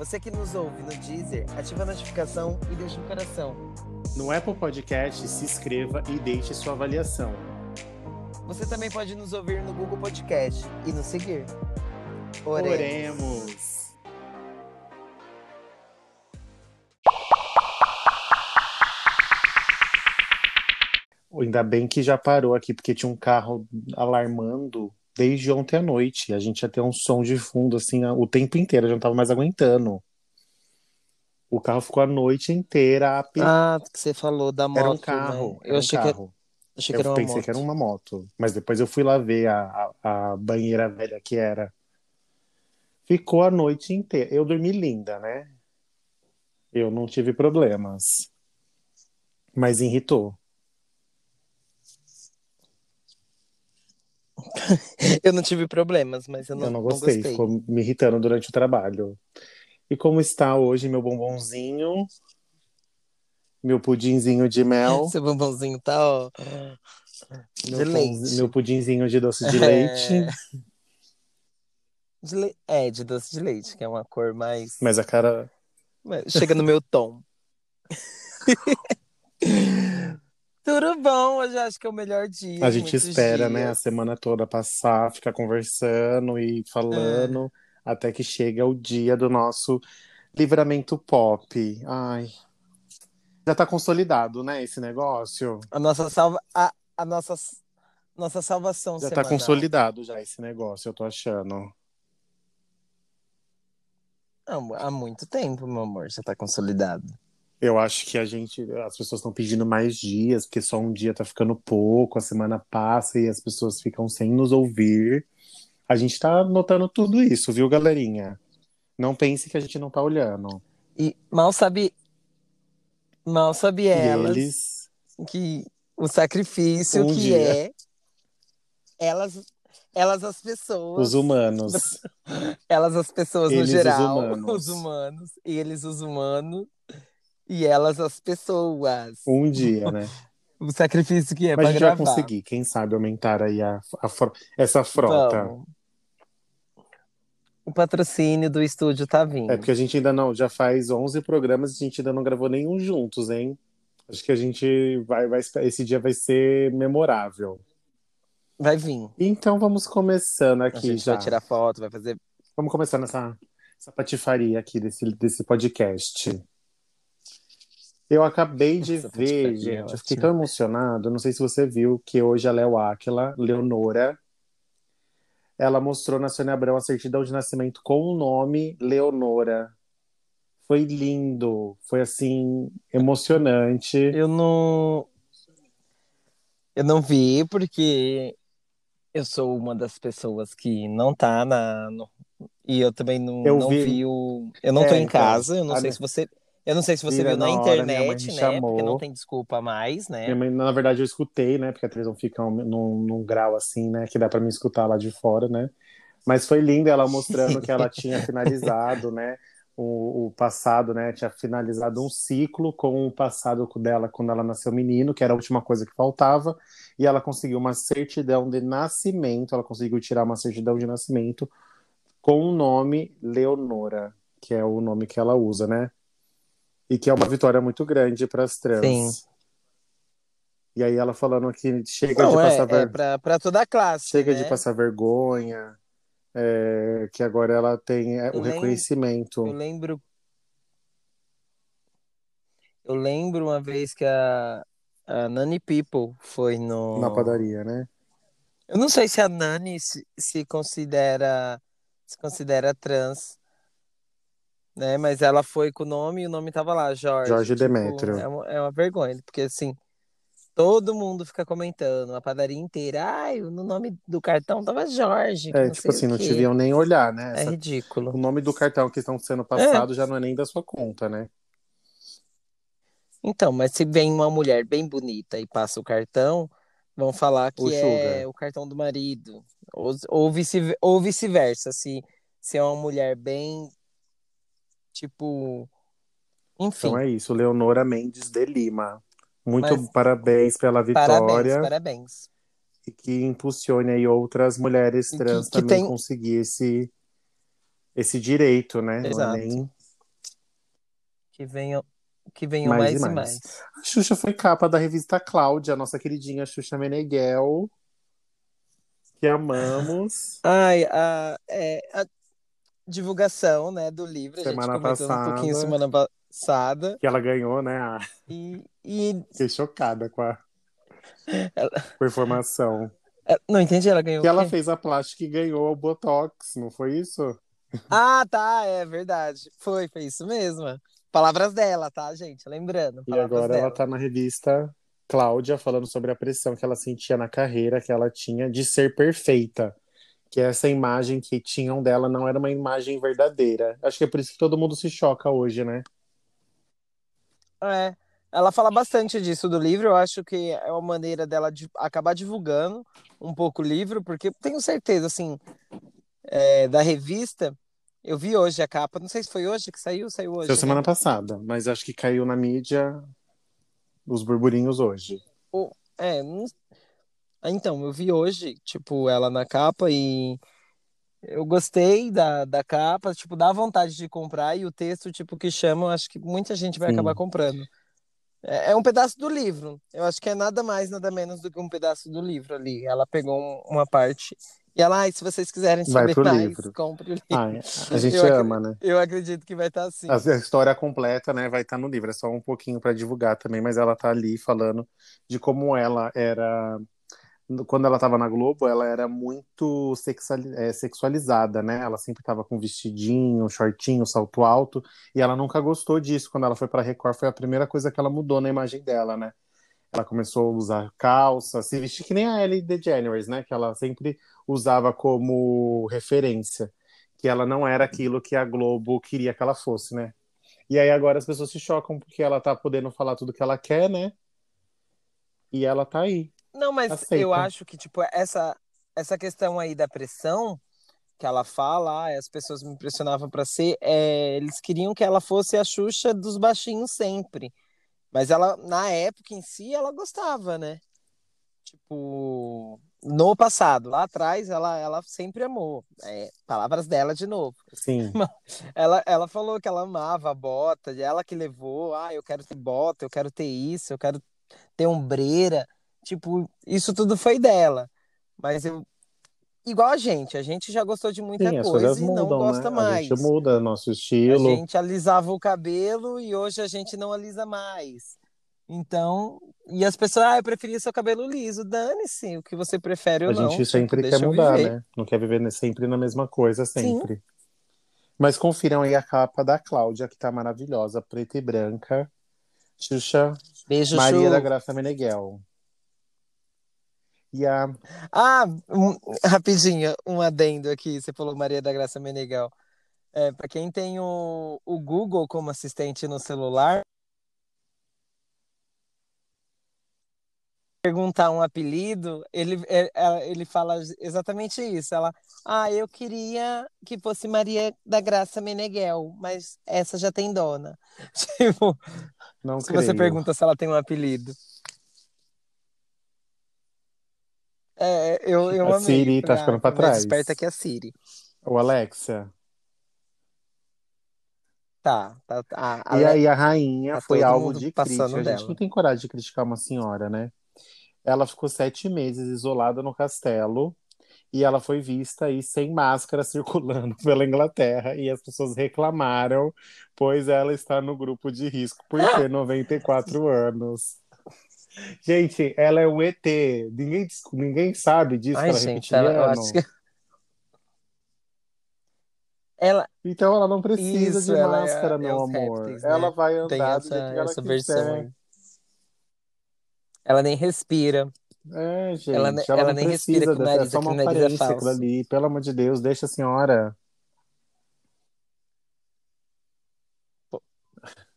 Você que nos ouve no Deezer, ativa a notificação e deixa um coração. No Apple Podcast, se inscreva e deixe sua avaliação. Você também pode nos ouvir no Google Podcast e nos seguir. Oremos. Oremos. Ainda bem que já parou aqui, porque tinha um carro alarmando desde ontem à noite. A gente ia ter um som de fundo assim o tempo inteiro, eu já não tava mais aguentando. O carro ficou a noite inteira a Ah, que você falou da moto. Era um carro. Né? Eu achei, um carro. Que, achei que era uma pensei moto. que era uma moto. Mas depois eu fui lá ver a, a, a banheira velha que era. Ficou a noite inteira. Eu dormi linda, né? Eu não tive problemas. Mas irritou. eu não tive problemas, mas eu não, eu não gostei. não gostei. Ficou me irritando durante o trabalho. E como está hoje meu bombonzinho? Meu pudinzinho de mel. Seu bombonzinho tá, ó. De meu leite. Meu pudinzinho de doce de leite. É... De le... é, de doce de leite, que é uma cor mais. Mas a cara. Chega no meu tom. Tudo bom, hoje acho que é o melhor dia. A gente espera, dias. né, a semana toda passar, ficar conversando e falando, é. até que chega o dia do nosso livramento pop. Ai. Já tá consolidado, né, esse negócio? A nossa salva. A, a nossa, nossa salvação Já semanal. tá consolidado já esse negócio, eu tô achando. Há muito tempo, meu amor, já tá consolidado. Eu acho que a gente, as pessoas estão pedindo mais dias, porque só um dia tá ficando pouco, a semana passa e as pessoas ficam sem nos ouvir. A gente tá notando tudo isso, viu, galerinha? Não pense que a gente não tá olhando. E mal sabe. Mal sabe elas eles... que o sacrifício um que dia. é elas elas as pessoas os humanos elas as pessoas eles, no geral os humanos. os humanos eles os humanos e elas as pessoas. Um dia né? O sacrifício que é mas a gente gravar. vai conseguir quem sabe aumentar aí a, a essa frota. Vamos. o patrocínio do estúdio tá vindo. É porque a gente ainda não já faz 11 programas e a gente ainda não gravou nenhum juntos hein? Acho que a gente vai, vai esse dia vai ser memorável. Vai vir. Então vamos começando aqui a gente já. vai tirar foto vai fazer vamos começar nessa essa patifaria aqui desse, desse podcast eu acabei de Essa ver, patifaria é gente. Eu fiquei tão emocionado. Não sei se você viu que hoje a Léo Aquila, Leonora, ela mostrou na Sônia Abrão a certidão de nascimento com o nome Leonora. Foi lindo. Foi assim, emocionante. Eu não. Eu não vi, porque eu sou uma das pessoas que não tá na. No... E eu também não, Eu não vi- vi... o. Eu não É, tô em então, casa, eu não a sei se você. Eu não sei se você Vira viu na na internet, né? chamou. Porque não tem desculpa mais, né? Mãe, na verdade, eu escutei, né? Porque a televisão fica um- num, num grau assim, né? Que dá pra me escutar lá de fora, né? Mas foi lindo ela mostrando que ela tinha finalizado, né? O, o passado, né? Tinha finalizado um ciclo com o passado dela quando ela nasceu menino, que era a última coisa que faltava. E ela conseguiu uma certidão de nascimento, ela conseguiu tirar uma certidão de nascimento com o nome Leonora, que é o nome que ela usa, né? E que é uma vitória muito grande para as trans. Sim. E aí ela falando que chega Não, de é, passar é ver... pra, pra toda a classe. chega né? de passar vergonha, é, que agora ela tem é, o lembro- reconhecimento. Eu lembro. Eu lembro uma vez que a, a Nani People foi no. na padaria, né? Eu não sei se a Nani se, se considera se considera trans, né? Mas ela foi com o nome e o nome tava lá, Jorge. Jorge Tipo, Demétrio. É uma, é uma vergonha, porque assim, Todo mundo fica comentando, a padaria inteira. Ai, no nome do cartão tava Jorge. É, tipo assim, não te viam nem olhar, né? É Essa- ridículo. O nome do cartão que estão sendo passado já não é nem da sua conta, né? Então, mas se vem uma mulher bem bonita e passa o cartão, vão falar que O é o cartão do marido. Ou, ou vice, vice-versa. Se, se é uma mulher bem. Tipo. Enfim. Então é isso, Leonora Mendes de Lima. Muito Mas- parabéns pela vitória parabéns, parabéns. e que impulsione aí outras mulheres trans que- que também tem- conseguir esse, esse direito, né? É Exato. nem... Que venham, que venham Mais mais, e e mais. mais. A Xuxa foi capa da revista Cláudia, nossa queridinha Xuxa Meneghel, que amamos. Ai, a, é, a divulgação, né, do livro, a Semana gente comentou um pouquinho passada. semana passada. Que ela ganhou, né? Ah, E, e fiquei chocada com a, Ela- com a informação. é, não entendi, ela ganhou Que ela fez a plástica e ganhou o Botox, não foi isso? Ah, tá, é verdade. Foi, foi isso mesmo. Palavras dela, tá, gente? Lembrando, E agora dela. ela tá na revista Cláudia falando sobre a pressão que ela sentia na carreira, que ela tinha de ser perfeita. Que essa imagem que tinham dela não era uma imagem verdadeira. Acho que é por isso que todo mundo se choca hoje, né? É, ela fala bastante disso do livro. Eu acho que é uma maneira dela de acabar divulgando um pouco o livro, porque tenho certeza, assim, é, da revista. Eu vi hoje a capa, não sei se foi hoje que saiu, saiu hoje. Foi né? semana passada, mas acho que caiu na mídia os burburinhos hoje. É, não- então, eu vi hoje, tipo, ela na capa e eu gostei da, da capa, tipo, dá vontade de comprar e o texto, tipo, que chama, acho que muita gente vai Sim. acabar comprando. É, é um pedaço do livro. Eu acho que é nada mais, nada menos do que um pedaço do livro ali. Ela pegou um- uma parte e ela, ai, se vocês quiserem saber mais, livro. compre o livro. Ai, a gente Eu ama, né? Eu acredito que vai estar assim. A a história completa, né, vai estar no livro. É só um pouquinho para divulgar também, mas ela tá ali falando de como ela era quando ela estava na Globo, ela era muito é, sexualizada, né? Ela sempre estava com vestidinho, shortinho, salto alto, e ela nunca gostou disso. Quando ela foi para Record, foi a primeira coisa que ela mudou na imagem dela, né? Ela começou a usar calça, se vestir que nem a Ellie DeGeneres, né? Que ela sempre usava como referência, que ela não era aquilo que a Globo queria que ela fosse, né? E aí agora as pessoas se chocam porque ela tá podendo falar tudo que ela quer, né? E ela tá aí. Não, mas Aceita. eu acho que, tipo, essa, essa questão aí da pressão que ela fala, as pessoas me pressionavam pra ser, é, eles queriam que ela fosse a Xuxa dos baixinhos sempre. Mas ela, na época em si, ela gostava, né? Tipo, no passado, lá atrás, ela, ela sempre amou. É, palavras dela de novo. Sim. Ela, ela falou que ela amava a bota, ela que levou, ah, eu quero ter bota, eu quero ter isso, eu quero ter ombreira. Tipo, isso tudo foi dela. Mas eu, igual a gente, a gente já gostou de muita Sim, coisa e não mudam, gosta né? mais. A gente muda nosso A estilo. gente alisava o cabelo e hoje a gente não alisa mais. Então, e as pessoas, ah, eu preferia seu cabelo liso. Dane-se, o que você prefere ou A não. gente tipo, sempre deixa quer mudar, viver. né? Não quer viver sempre na mesma coisa, sempre. Mas confiram aí a capa da Cláudia, que tá maravilhosa, preta e branca. Xuxa Beijo, Maria Chu. da Graça Meneghel. A. Ah, um- rapidinho, um adendo aqui. Você falou Maria da Graça Meneghel. É, para quem tem o, o Google como assistente no celular, perguntar um apelido, ele, é- é- ele fala exatamente isso. Ela, ah, eu queria que fosse Maria da Graça Meneghel, mas essa já tem dona. Tipo, Não se creio. você pergunta se ela tem um apelido. É, eu, eu A amei. Siri tá ficando pra foi mais trás. esperta que a Siri. O Alexa. Tá, tá, tá. A E aí a rainha tá foi alvo mundo de crítica. A gente dela. não tem coragem de criticar uma senhora, né? Ela ficou sete meses isolada no castelo e ela foi vista aí sem máscara circulando pela Inglaterra e as pessoas reclamaram, pois ela está no grupo de risco por ter 94 anos. Gente, ela é um ET. Ninguém, ninguém sabe disso Ai, é gente, ela, eu acho que. Ela Então ela não precisa Isso, de é- máscara, é meu os amor. répteis, né? Ela vai tem andar do essa, essa versão. Ela nem respira. É, gente, Ela, ela, ela nem respira com o é nariz, só uma é aparência aquilo falso. ali. Pelo amor de Deus, deixa a senhora.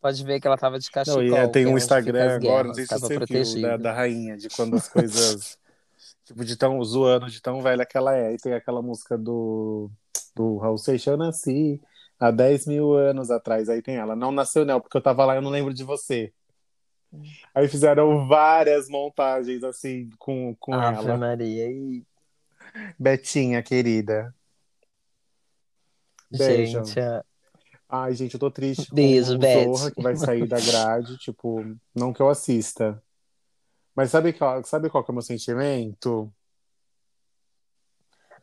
Pode ver que ela tava de Não, cachecol, e é, tem é um fica Instagram agora, não sei se você viu, da, protegido. da rainha, de quando as coisas, tipo, de tão zoando, de tão velha que ela é. E tem aquela música do, do Raul Seixas, eu nasci há 10 mil anos atrás. Aí tem ela, não nasceu não, porque eu tava lá e eu não lembro de você. Aí fizeram várias montagens, assim, com, com Ave ela. Maria. E, Betinha, querida. Beijo. gente, a- Ai, gente, eu tô triste com Beijo, o. Zorra, que vai sair da grade, tipo, não que eu assista. Mas sabe, qual, sabe qual que é o meu sentimento?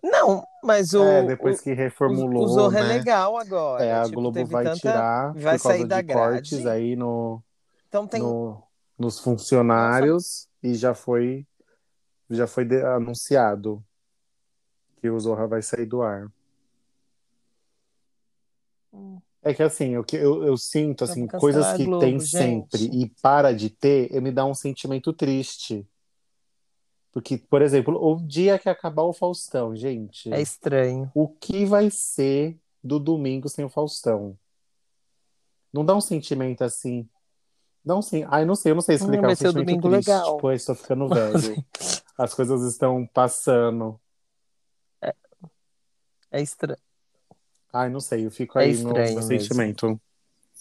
Não, mas o, É, depois o, que reformulou, o Zorro é né? legal agora. É, a Tipo, Globo vai tanta. tirar Vai sair da de cortes grade. aí no, Então tem. no, nos Nossa, funcionários e já foi, já foi de- anunciado que o Zorra vai sair do ar. hum, É que assim, eu, eu, eu sinto assim, coisas que Globo, tem sempre gente. e para de ter, eu me dá um sentimento triste. Porque, por exemplo, o dia que acabar o Faustão, gente, É estranho. o que vai ser do domingo sem o Faustão? Não dá um sentimento assim. Não sei. Ai, não sei, eu não sei Hum, explicar. É um vai ser o sentimento domingo triste. legal. Tipo, estou ficando velho. As coisas estão passando. É, é estranho. Ai, não sei, eu fico É aí no mesmo. sentimento.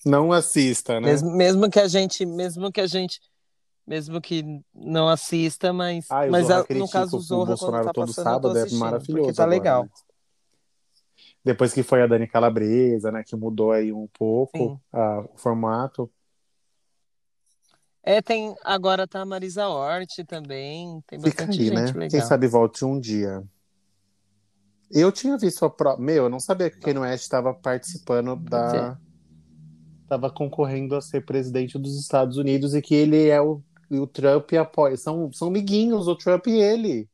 Não assista, né? Mesmo, mesmo que a gente, mesmo que a gente, mesmo que não assista, mas, Ai, o mas a- no caso o o Zorra, quando Bolsonaro tá todo passando, sábado, é assistindo, porque maravilhoso tá agora, legal. né? Depois que foi a Dani Calabresa, né, que mudou aí um pouco ah, o formato. É, tem, agora tá a Marisa Hort também, tem Fica bastante aí, né? gente Quem legal. sabe volte um dia. Eu tinha visto a pro... Meu, eu não sabia que o Kanye West estava participando da. Estava concorrendo a ser presidente dos Estados Unidos e que ele é o. O Trump apoia. São, são amiguinhos, o Trump e ele.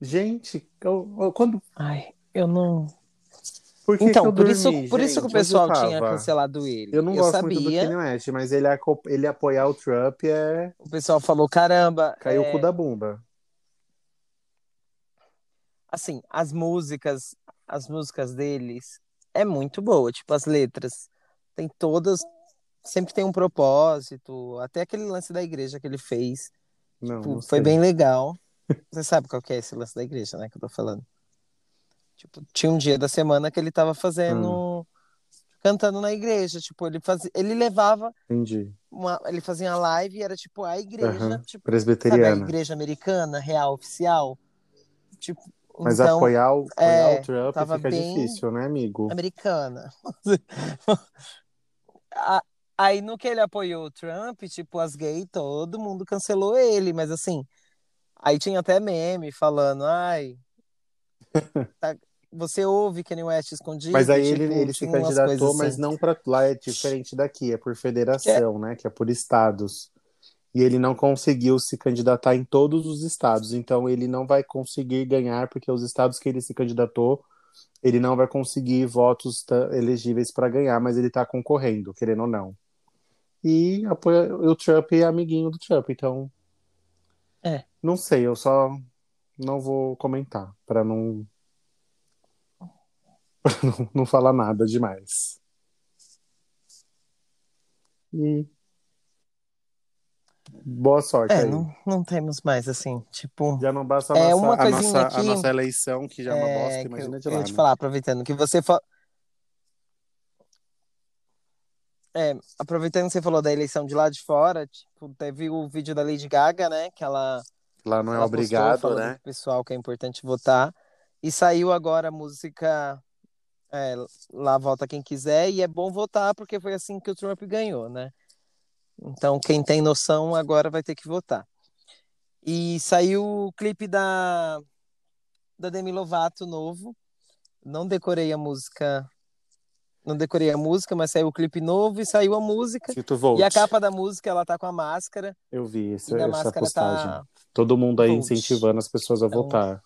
Gente, eu- eu- quando. Ai, eu não. Por que Então, que por isso, dormi, por isso que o gente? Pessoal tinha cancelado ele. Eu não eu gosto muito do sabia, Kanye West, mas ele, ele apoiar o Trump é. o pessoal falou, caramba, Caiu é, o cu da bunda. Assim, as músicas, as músicas deles é muito boa, tipo as letras, tem todas, sempre tem um propósito, até aquele lance da igreja que ele fez, Não, tipo, não foi bem legal. Você sabe qual que é esse lance da igreja, né, que eu tô falando? Tipo, tinha um dia da semana que ele tava fazendo, Hum. cantando na igreja, tipo, ele fazia, ele levava Entendi. uma, ele fazia uma live e era tipo a igreja, Aham. tipo, sabe a Presbiteriana. igreja americana, real, oficial? Tipo, Mas então, apoiar, o, apoiar é, o Trump fica difícil, né, amigo? americana. A- Aí no que ele apoiou o Trump, tipo, as gays, todo mundo cancelou ele, mas assim, aí tinha até meme falando, ai, tá- você ouve Kanye West escondido? Mas aí ele, Tipo, ele se tinha umas candidatou, mas assim. não para lá é diferente daqui, é por Que é- federação, né? Que é por estados. E ele não conseguiu se candidatar em todos os estados, então ele não vai conseguir ganhar, porque os estados que ele se candidatou, ele não vai conseguir votos elegíveis para ganhar, mas ele está concorrendo, querendo ou não. E apoia o Trump é amiguinho do Trump, então É. não sei, eu só não vou comentar para não não, não falar nada demais. E boa sorte É, aí. não, não temos mais assim, tipo. Já não basta a É, nossa, uma a coisinha nossa, a aqui, nossa eleição, que já é uma É, bosta, que imagina eu, de eu lá, ia te né? falar, aproveitando que você fa... é, aproveitando que você falou da eleição de lá de fora, tipo, teve o vídeo da Lady Gaga, né? Que ela, Lá não é ela postou obrigado, falando né? pessoal que é importante votar. E saiu agora a música é, Lá Volta Quem Quiser, e é bom votar porque foi assim que o Trump ganhou, né? Então, quem tem noção agora vai ter que votar. E saiu o clipe da, da Demi Lovato novo. Não decorei a música. Não decorei a música, mas saiu o clipe novo e saiu a música. E a capa da música, ela tá com a máscara. Eu vi essa, essa máscara postagem. tá Todo mundo aí Vote. incentivando as pessoas a Então- votar.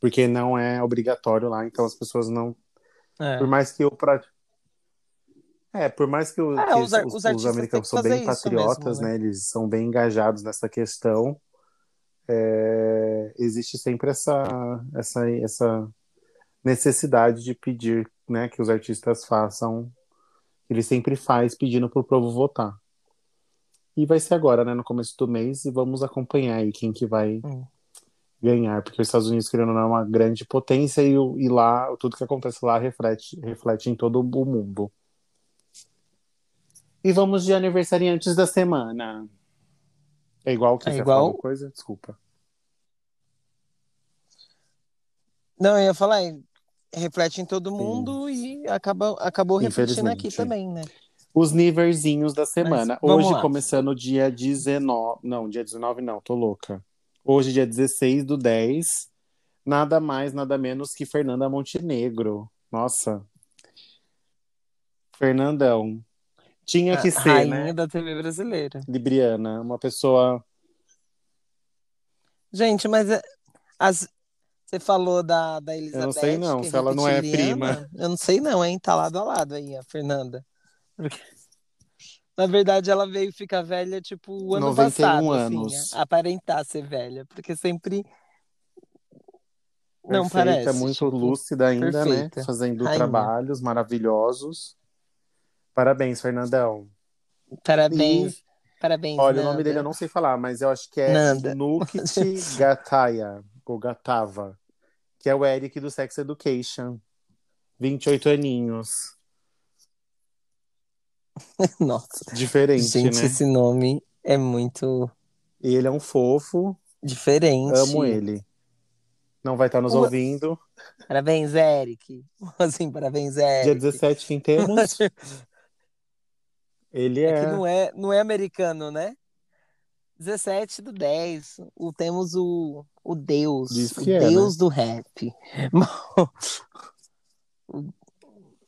Porque não é obrigatório lá, então as pessoas não. É. Por mais que eu pra... É, por mais que, o, É, que os os, os os americanos são bem patriotas, mesmo, né? né? Eles são bem engajados nessa questão. é, existe sempre essa, essa, essa necessidade de pedir, né, que os artistas façam. Ele sempre faz pedindo para o povo votar. E vai ser agora, né, no começo do mês, e vamos acompanhar aí quem que vai Hum. ganhar, porque os Estados Unidos, querendo ou não, é uma grande potência e, e lá, tudo que acontece lá reflete, reflete em todo o mundo. E vamos de aniversariantes da semana. É igual que É você igual- falou coisa? Desculpa. Não, eu ia falar, é, reflete em todo mundo e acaba, acabou refletindo aqui também, né? Os niverzinhos da semana. vamos Hoje, lá. começando dia 19. Não, dia 19 não, tô louca. Hoje, dia 16 do 10. Nada mais, nada menos que Fernanda Montenegro. Nossa. Fernandão. Tinha que A ser, rainha né? da TV brasileira. Libriana. Uma pessoa. Gente, mas é- as- você falou da, da Elizabeth. não sei não, que se ela não é reptiliana. Eu não sei não, hein? Tá lado a lado aí, a Fernanda. Porque, na verdade, ela veio ficar velha, tipo, o ano 91 passado, anos. assim, aparentar ser velha. Porque sempre... Não perfeita, parece, muito tipo, lúcida ainda, perfeita. né? Fazendo Rainha. trabalhos maravilhosos. Parabéns, Fernandão. Parabéns. Parabéns, Olha, o Nanda. nome dele eu não sei falar, mas eu acho que é Nanda. Nukit Gataya, ou Gatava, que é o Eric do Sex Education. 28 aninhos. Nossa, Diferente, gente, né? esse nome é muito E ele é um fofo, diferente. amo ele. Não vai estar nos Uma- ouvindo. Parabéns, Eric. Assim, parabéns, Dia Eric. 17, quem temos? Ele É que é. não é, não é americano, né? 17 do 10. O, temos o, o Deus. Diz o que é, Deus do rap.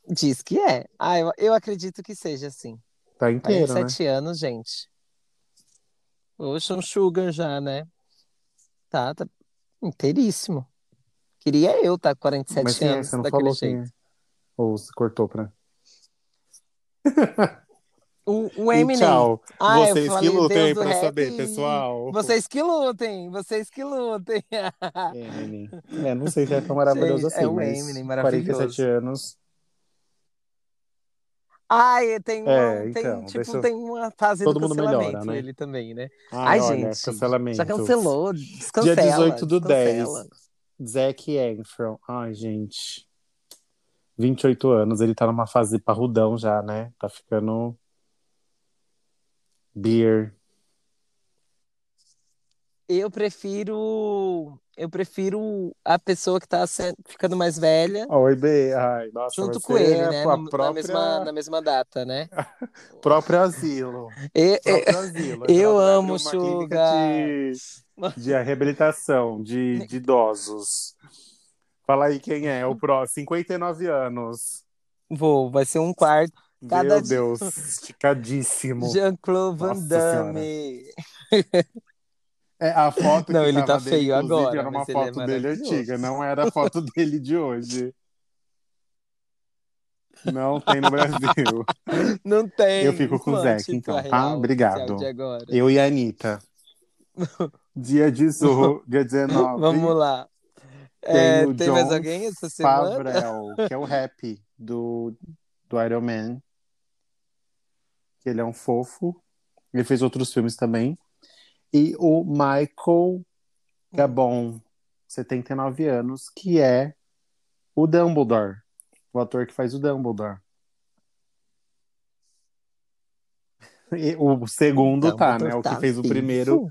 Diz que é. Ah, eu, eu acredito que seja assim. Tá inteiro, né? 47 anos, gente. Oxe, um sugar já, né? Tá, tá inteiríssimo. Queria eu estar com 47 Mas é? anos Você não daquele falou jeito. quem é? Ou se cortou pra. O, o E Eminem. tchau. Ah, eu Vocês que lutem pra saber, e- pessoal. Vocês que lutem, vocês que lutem. Eminem. É, não sei se é tão maravilhoso Gente, assim, é o Eminem, maravilhoso. 47 anos. Ai, tem, uma, É, tem, então, tipo, deixa eu- tem uma fase Todo do mundo cancelamento melhora, né? ele também, né? Ai, Ai, olha, gente, cancelamento. já cancelou, descancela. Dia 18 do descancela. 10. Zac Efron. Ai, gente. 28 anos, ele tá numa fase parrudão já, né? Tá ficando. Beer. Eu prefiro, eu prefiro a pessoa que tá ficando mais velha Oi, B. Ai, nossa, junto com ele, né? A no- na, própria, mesma, na mesma data, né? próprio asilo. E- e- Próprio asilo. eu amo Sugar. De, de reabilitação de, de idosos. Fala aí quem é, o próximo. 59 anos. Vou, vai ser um quarto. Cada Meu Deus, esticadíssimo. Jean-Claude Van Damme. É, a foto Não, que ele tá dele, feio inclusive, agora, era uma é foto dele maravilhoso. antiga, não era a foto dele de hoje. Não tem no Brasil. Não tem. Eu fico com o Zac, então, tá? real Obrigado. Eu e a Anitta. Dia 18, dia 19. Vamos lá. Tem É, tem mais alguém essa semana? Favrel, que é o rap do, do Iron Man. Ele é um fofo. Ele fez outros filmes também. E o Michael Gabon, 79 anos, que é o Dumbledore. O ator que faz o Dumbledore. E o segundo tá, né? O que Dumbledore fez o vivo. primeiro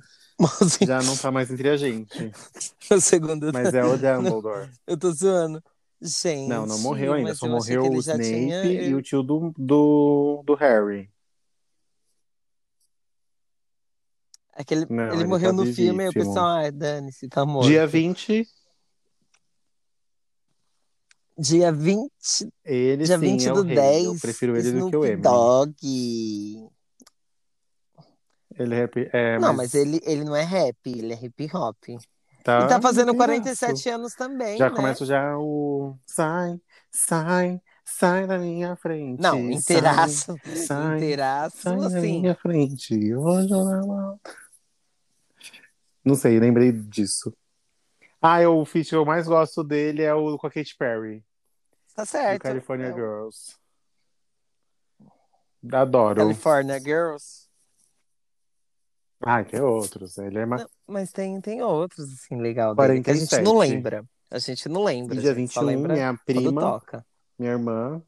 Assim, já não tá mais entre a gente. o segundo. Mas é o Dumbledore. Eu tô zoando. Gente. Não, não morreu ainda. mas Só morreu que o Snape tinha- e o tio do, do, do Harry. Aquele... Não, ele ele morreu tá no filme e o vivíssimo. pessoal, ai, dane-se, tá morto. Dia 20, Dia 20, ele dia sim 20 é o do rei. 10. Eu prefiro ele do que o Snoop Eminem. Dogg. Ele é, rap- é, Não, mas ele, ele não é rap, ele é hip hop. tá, e tá fazendo inteiraço. 47 anos também, Já né? começa já o sai, sai, Sai da minha frente. Não, inteiraço. sai, inteiraço, Sai da assim. minha frente. Eu vou jogar mal. Não sei, lembrei disso. Ah, eu- o feat que eu mais gosto dele é o com a Katy Perry, Tá do certo. California É o Girls. Adoro. California Girls. Ah, tem outros. Ele é ma... Não, mas tem, tem outros, assim, legal dele, que a gente 47. não lembra. A gente não lembra. E dia a gente só 21, lembra minha prima, toca. minha irmã,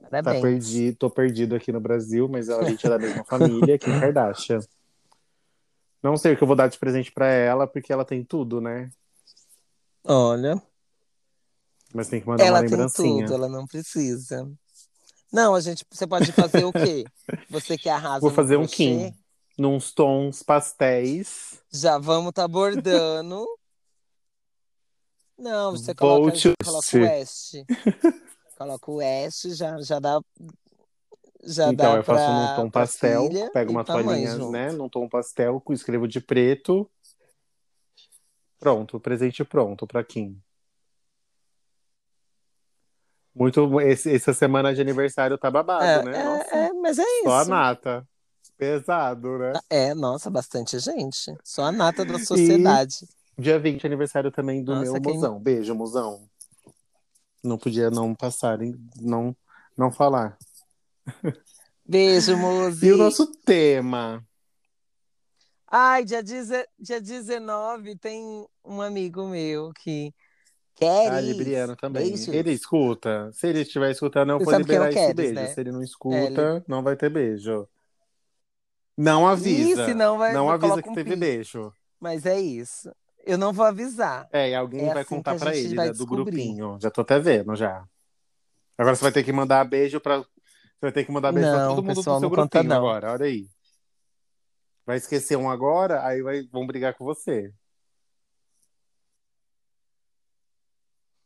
tá Parabéns. perdido, tô perdido aqui no Brasil, mas a gente é da mesma família, Kim Kardashian. Não sei o que eu vou dar de presente pra ela, porque ela tem tudo, né? Olha, Mas tem que mandar ela uma tem lembrancinha. tudo, ela não precisa. Não, a gente, você pode fazer o quê? Você que arrasa Vou fazer um Kim. Nos tons pastéis. Já vamos tá bordando. Não, você coloca, coloca o West. Coloca o West, já, já dá. Já então, dá eu faço pra, num tom pastel, pego e uma toalhinha, junto. né? Num tom pastel, escrevo de preto. Pronto, presente pronto pra Kim. Muito. Esse, essa semana de aniversário tá babado, É, né? é, Nossa, é, mas é só a isso. nata. Pesado, né? É, nossa, bastante gente. Só a nata da sociedade. Dia 20, aniversário também do Nossa, meu quem- mozão. Beijo, mozão. Não podia não passar, não, não falar. Beijo, Muzi. E o nosso tema? Ai, dia, deze- dia 19 tem um amigo meu que quer Ah. Libriano também. Beijos. Ele escuta. Se ele estiver escutando, eu Você vou é liberar esse Keres, beijo. né? Se ele não escuta, não vai ter beijo. Não avisa. Senão vai- não avisa que um teve pi. beijo. Mas é isso. Eu não vou avisar. É, e alguém É vai assim contar que a pra gente ele, né, do grupinho. Já tô até vendo, já. Agora você vai ter que mandar beijo pra. Você vai ter que mandar beijo pra Não, todo mundo do seu não grupinho não. agora. Olha aí. Vai esquecer um agora, aí vai... vão brigar com você.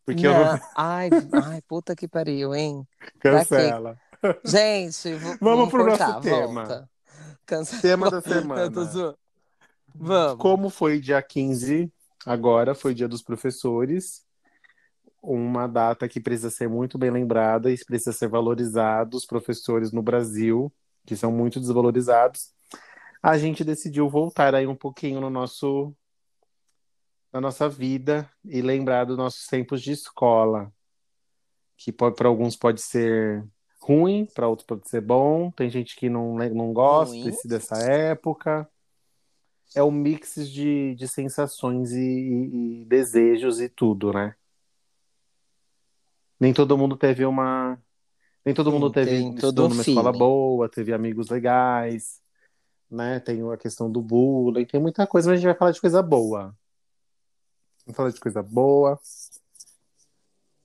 Porque eu Não. não Ai, ai, puta que pariu, hein? Pra cancela. Gente, Vamos pro cortar, nosso tema. volta. Cansa- Tema da semana. zoando. Vamos. Como foi dia 15, agora foi dia dos professores, uma data que precisa ser muito bem lembrada e precisa ser valorizada, os professores no Brasil, que são muito desvalorizados. A gente decidiu voltar aí um pouquinho no nosso na nossa vida e lembrar dos nossos tempos de escola, que para alguns pode ser ruim, para outros pode ser bom. Tem gente que não, não gosta Ruim. desse- dessa época. É um mix de, de sensações e, e- e desejos e tudo, né? Nem todo mundo teve uma. Nem todo Sim, mundo teve tem todo um numa escola boa, teve amigos legais, né? Tem a questão do bullying, tem muita coisa, mas a gente vai falar de coisa boa. Vamos falar de coisa boa.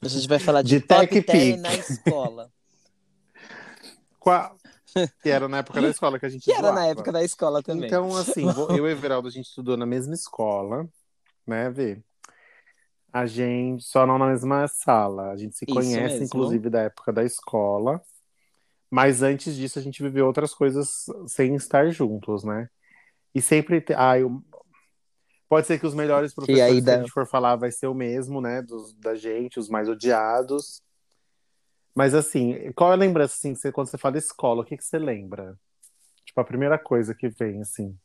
A gente vai falar de, De top Tech 10 Pick. na escola. Qual... Que era na época da escola que a gente Que era na zoava. época da escola também. Então, assim, eu e o Everaldo, a gente estudou na mesma escola, né, Vê? A gente, só não na mesma sala. A gente se Isso conhece, mesmo. inclusive, da época da escola. Mas antes disso, a gente viveu outras coisas sem estar juntos, né? E sempre. te- Ah, eu... Pode ser que os melhores professores aí que dá- a gente for falar vai ser o mesmo, né? Dos, da gente, os mais odiados. Mas assim, qual é a lembrança, assim, que quando você fala escola, o que, que você lembra? Tipo, a primeira coisa que vem, assim.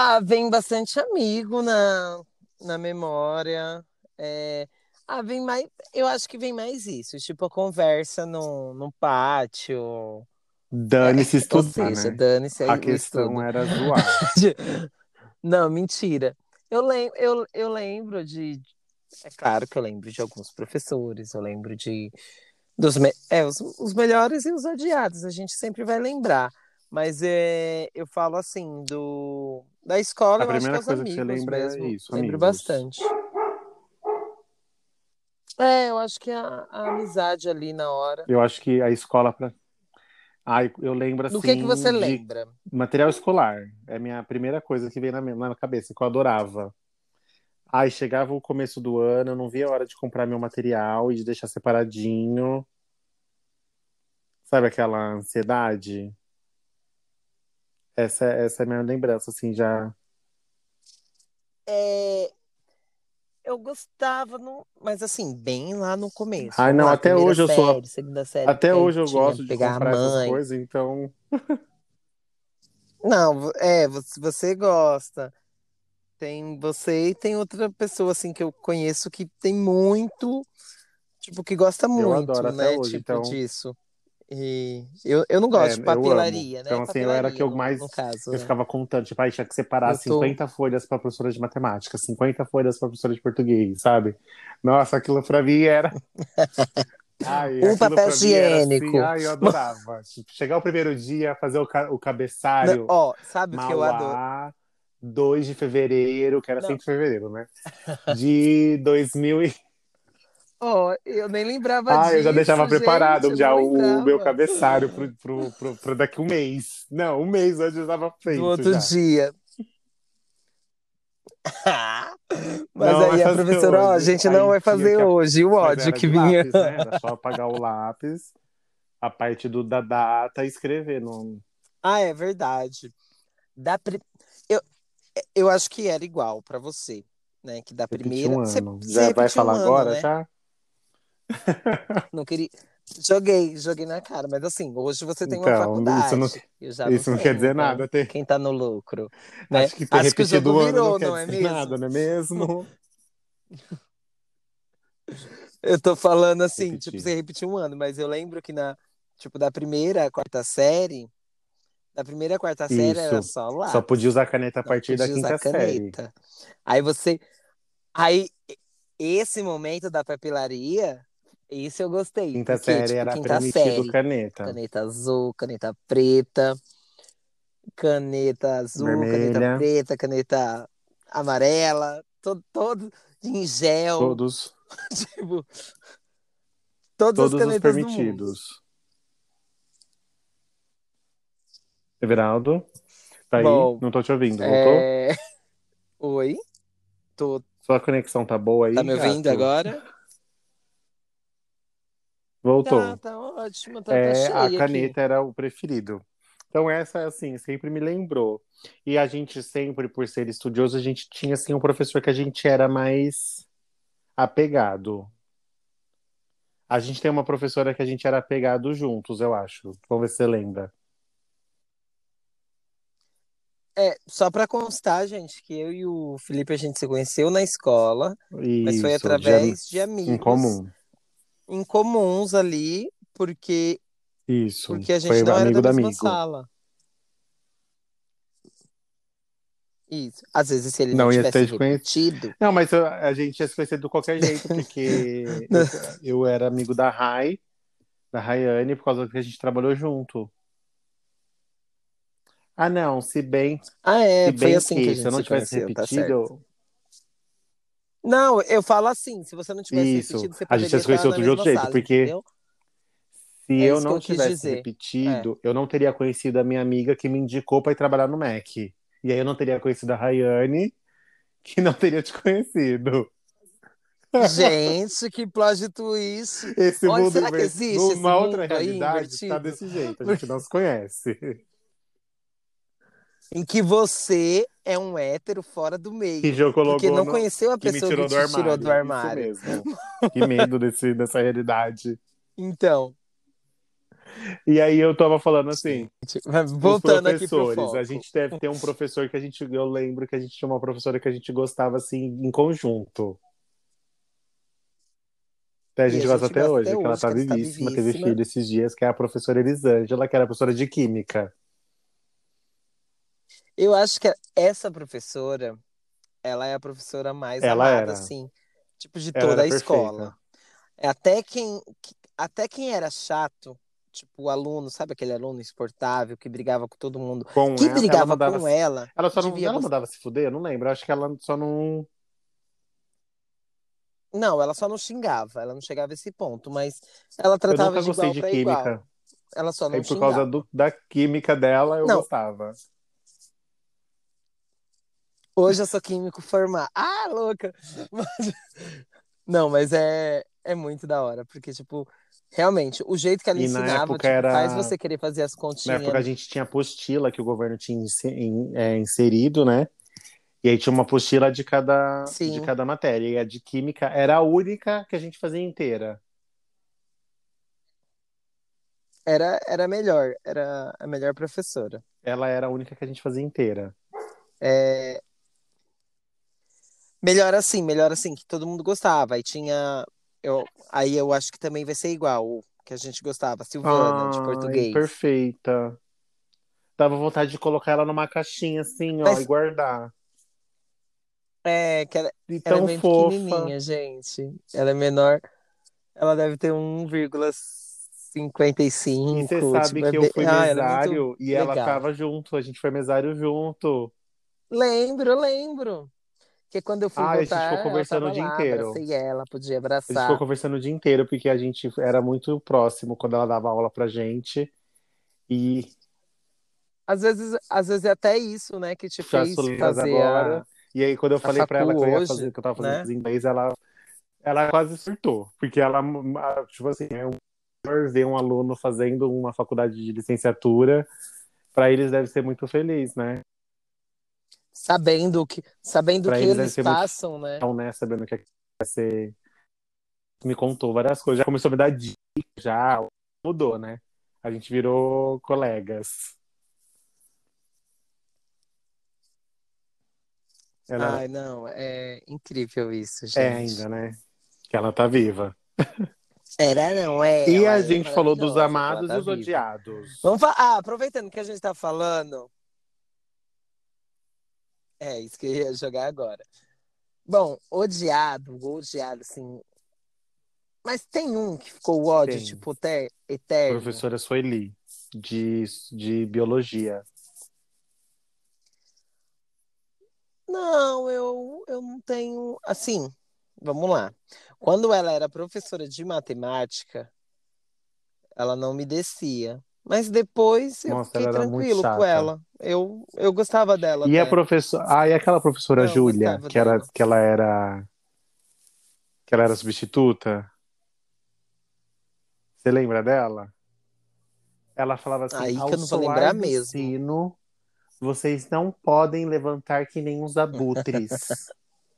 Ah, vem bastante amigo na, na memória. É... Ah, vem mais. Eu acho que vem mais isso, tipo a conversa no, no pátio. Dane-se Ou estudar, seja, né? dane-se A questão estudo. era zoar. Não, mentira. Eu, lem eu, eu lembro de. É claro que eu lembro de alguns professores, eu lembro de. Dos me- é, os, os melhores e os odiados, a gente sempre vai lembrar. Mas é, eu falo assim, do, da escola, A eu acho que primeira é coisa que você lembra é mesmo. isso, lembro amigos. bastante. É, eu acho que a, a amizade ali na hora. Eu acho que a escola pra. Ai, eu lembro assim. Do que que você de lembra? Material escolar. É a minha primeira coisa que vem na minha na cabeça, que eu adorava. Ai, chegava o começo do ano, eu não via a hora de comprar meu material e de deixar separadinho. Sabe aquela ansiedade? Essa, essa é a minha lembrança, assim, já. É, eu gostava, no... mas assim, bem lá no começo. Ai, não, lá, até hoje eu série, sou. Segunda série, Até hoje eu gosto de pegar comprar essas coisas, então. Não, é, você, gosta. Tem você e tem outra pessoa assim que eu conheço que tem muito, tipo, que gosta Eu muito, né? hoje, Tipo então. disso. E eu, eu não É, gosto de eu amo. papelaria, né? Então, assim, eu era que eu mais. caso, Eu né? ficava contando, tipo, aí tinha que separar Eu tô. 50 folhas para professora de matemática, 50 folhas para professora de português, sabe? Nossa, aquilo pra mim era. Ai, Um papel assim, higiênico. ai, eu adorava. Tipo, chegar o primeiro dia, fazer o, ca- o Não, cabeçário, ó, sabe o que eu adoro? Mauá, 2 de fevereiro, que era Não, sempre fevereiro, né? De 2000 e... ó, eu nem lembrava Ah, eu já deixava disso, gente. preparado já não o, o meu cabeçário pro, pro, pro, pro daqui um mês. Não, um mês antes eu estava feito outro já. dia. Mas Não vai aí a professora, ó, a gente não Aí vai tinha fazer que. hoje. O ódio que vinha. lápis, né? Era só apagar o lápis, a parte do, da data e escrever. No... Ah, é verdade. Da pri... eu, eu acho que era igual pra você, né? Que da Repetir primeira. um Você, ano. você Já vai repetiu um falar ano, agora né? já? Não queria. Joguei, joguei na cara, mas assim, hoje você tem uma Então, isso não, faculdade. Já não isso não quer tenho, dizer então nada. Ter... quem tá no lucro, né? Acho que ter Acho que o jogo o ano não virou, quer não é dizer nada, mesmo? não é mesmo? Eu tô falando assim, tipo, Repetir. você repetiu um ano, mas eu lembro que na, tipo, da primeira quarta série, da primeira à quarta série era Isso. só Só podia usar caneta a não partir da quinta série. Aí você, aí esse momento da papelaria, isso eu gostei, Quinta porque série tipo, era quinta permitido série, caneta. caneta azul, caneta preta, caneta azul, caneta Vermelha, preta, caneta amarela, todo, todo em gel, todos, tipo, todas todos os permitidos. Everaldo, tá aí? Bom, Não tô te ouvindo, voltou? é... Oi, tô... Sua conexão tá boa tá aí, me ouvindo gato? agora? Voltou. Tá, tá ótimo, tá, tá É, a cheia aqui. caneta era o preferido. Então essa, assim, sempre me lembrou. E a gente sempre, por ser estudioso, a gente tinha, assim, um professor que a gente era mais apegado. A gente tem uma professora que a gente era apegado juntos, eu acho. Vamos ver se você lembra. É, só pra constar, gente, que eu e o Felipe a gente se conheceu na escola, mas foi Isso, de am- através de em amigos comum. Em comuns ali, porque Isso, porque a foi gente não era amigo da do mesma amigo. sala. Isso. Às vezes, se ele não Não ia tivesse repetido, Não, mas eu- a gente ia se conhecer de qualquer jeito, porque eu, eu era amigo da Rai, da Rayane, por causa que a gente trabalhou junto. Ah, não, se bem, ah, é, se foi bem assim que a que se eu não se tivesse conheceu, tá repetido, certo. Não, eu falo assim, se você não tivesse isso, repetido, você a gente se outro de outro jeito, sala, porque entendeu? se É eu não eu tivesse dizer. É. repetido, eu não teria conhecido a minha amiga que me indicou para ir trabalhar no Mac. E aí eu não teria conhecido a Rayane, que não teria te conhecido. Gente, que plot twist. Esse Onde mundo, será que existe esse numa outra mundo realidade, tá invertido? desse jeito, a gente não se conhece. Em que você é um hétero fora do Que meio. Jô Porque colocou não no... conheceu a que me pessoa que tirou do te tirou do armário. Isso mesmo. Que medo desse, dessa realidade. Então, E aí eu tava falando assim, voltando aqui pro foco. a gente deve ter um professor que a gente, eu lembro que a gente tinha uma professora que a gente gostava assim em conjunto. Até a gente a gosta gente até gosta hoje, até que ela hoje, tá que ela está vivíssima, teve vivíssima. filho esses dias, que é a professora Elisângela, que era professora de química. Eu acho que essa professora, ela é a professora mais Ela amada, era. assim, tipo, de Ela toda a escola. perfeita. É Até quem, que- até quem era chato, tipo, o aluno, sabe aquele aluno insuportável que brigava com todo mundo, Com que ela, ela brigava mandava, com ela, ela só não, ela gostar. mandava se fuder, eu não lembro, eu acho que ela só não Não, ela só não xingava, ela não chegava a esse ponto, mas ela Eu tratava nunca de igual de para igual. química. Ela só não por causa xingava. do- da química dela, eu Não, gostava. Hoje eu sou químico formado. Ah, louca! Mas- Não, mas é, é muito da hora, porque, tipo, realmente, o jeito que ela E na ensinava, tipo, faz era. você querer fazer as Na época a continhas. gente tinha apostila que o governo tinha é, inserido, né? E aí tinha uma apostila de cada, Sim. de cada matéria. E a de química era a única que a gente fazia inteira. Era, era melhor, era a melhor professora. Ela era a única que a gente fazia inteira. É, Melhor assim, melhor assim, que todo mundo gostava. Aí tinha. Eu, aí eu acho que também vai ser igual, o que a gente gostava, Silvana, de Ai, português. perfeita. Dava vontade de colocar ela numa caixinha assim, ó, Mas- e guardar. É, que ela, E ela é bem fofa. pequenininha, gente. Ela é menor. Ela deve ter um 1,55. E você sabe tipo, é que eu bem- fui Ah, ela é mesário e ela legal. ficava junto. A gente foi mesário junto. Lembro, lembro. Que quando eu fui Ah, a gente voltar, ficou ela conversando o dia lá, inteiro. abracei ela, podia A gente abraçar. ficou conversando o dia inteiro porque a gente era muito próximo quando ela dava aula pra gente. E Às vezes, às vezes é até isso, né, que te já fez fazer agora. a... E aí, quando eu falei pra ela que eu ia fazer, hoje, que eu tava fazendo né? inglês, ela, ela quase surtou. Porque ela, tipo assim, é um ver um aluno fazendo uma faculdade de licenciatura, pra eles deve ser muito feliz, né? Sabendo que, sabendo Pra que eles eles muito passam, né? Então, né, sabendo que vai ser. Me contou várias coisas. Já começou a me dar dicas, já mudou, né? A gente virou colegas. Ela Ai, não, é incrível isso, gente. é ainda, né? Que ela tá viva. Era, não, é. E a é gente falou dos amados ela e os tá viva. odiados. Vamos fa- Ah, aproveitando que a gente tá falando. É, isso que eu ia jogar agora. Bom, odiado, odiado, assim. Mas tem um que ficou o ódio, Tem. tipo, ter- eterno. Professora Sueli, de, de biologia. Não, eu, eu não tenho. Assim, vamos lá. Quando ela era professora de matemática, ela não me descia. Mas depois eu Nossa, fiquei tranquilo com ela. Eu, eu gostava dela. E a professora. Ah, e aquela professora Não, Júlia, que, era, que ela era. Que ela era substituta. Você lembra dela? Ela falava assim: Aí que eu não vou lembrar do mesmo. sino, vocês não podem levantar que nem os abutres.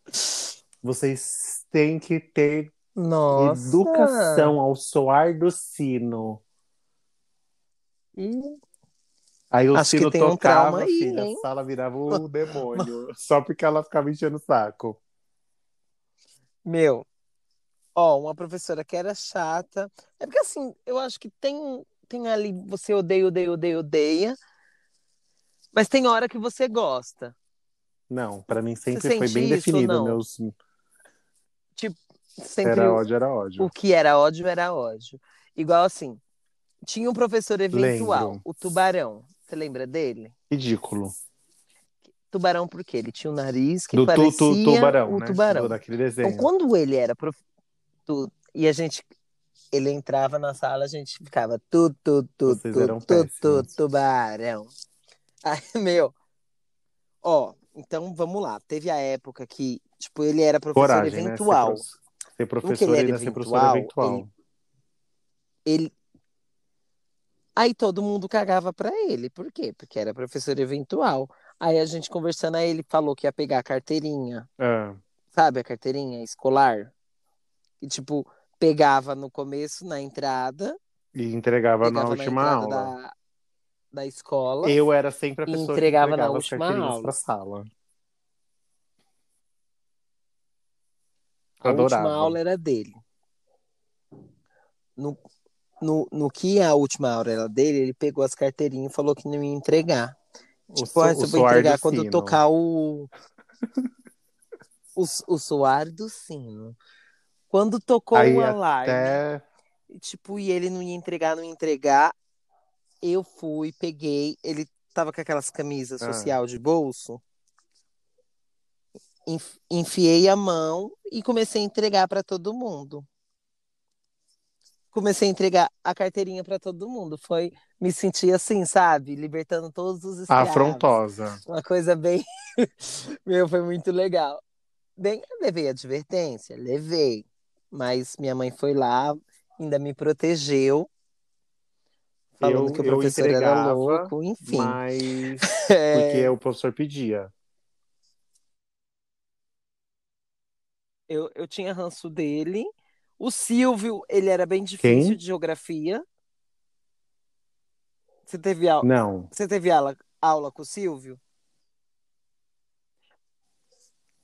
vocês têm que ter Nossa. educação ao soar do sino. Ih, Aí o Acho que sino tem um tocava, trauma aí, filha, hein? a sala virava o demônio. só porque ela ficava enchendo o saco. Meu, ó, uma professora que era chata. É porque assim, eu acho que tem, tem ali, você odeia, odeia, odeia, odeia. Mas tem hora que você gosta. Não, pra mim sempre Você foi bem definido. Meus... Sempre Era ódio, era ódio. o que era ódio era ódio. Igual assim, tinha um professor eventual, Lembro. o Tubarão. Você lembra dele? Ridículo. Tubarão porque ele tinha um nariz que Do tu, parecia tu, tubarão, o né? tubarão. Daquele Então, desenho. quando ele era prof... tu- e a gente ele entrava na sala, a gente ficava tu tu tu Vocês tu tu, tu tubarão. Aí, meu, ó, então vamos lá. Teve a época que, tipo, ele era professor Coragem, né? Ser, eventual. prof... ser ele professor e era ainda ser professor eventual, eventual. Ele Aí todo mundo cagava pra ele. Por quê? Porque era professor eventual. Aí a gente conversando, aí ele falou que ia pegar a carteirinha, Ah, sabe, a carteirinha escolar. E tipo, pegava no começo, na entrada, e entregava na na última entrada aula. da, da escola. Eu era sempre a e pessoa entregava que na entregava as última aula. pra sala. A Adorava. última aula era dele. No, no, no que a última aula era dele, ele pegou as carteirinhas e falou que não ia entregar. O, Tipo, so, ah, o só vou soar entregar do quando sino. tocar o... o. O soar do sino. Quando tocou Aí o alarme, até tipo, e ele não ia entregar, não ia entregar, eu fui, peguei. Ele tava com aquelas camisas Ah. social de bolso. Enf- Enfiei a mão e comecei a entregar para todo mundo. Comecei a entregar a carteirinha para todo mundo. Foi me sentir assim, sabe? Libertando todos os escravos. afrontosa. Uma coisa bem. Meu, foi muito legal. Bem, levei advertência, levei. Mas minha mãe foi lá, ainda me protegeu. Falando Eu- que o professor era louco, enfim. Mas É, porque o professor pedia. Eu, eu tinha ranço dele. O Silvio, ele era bem difícil Quem? de geografia. Você teve aula, Não. você teve aula, aula com o Silvio?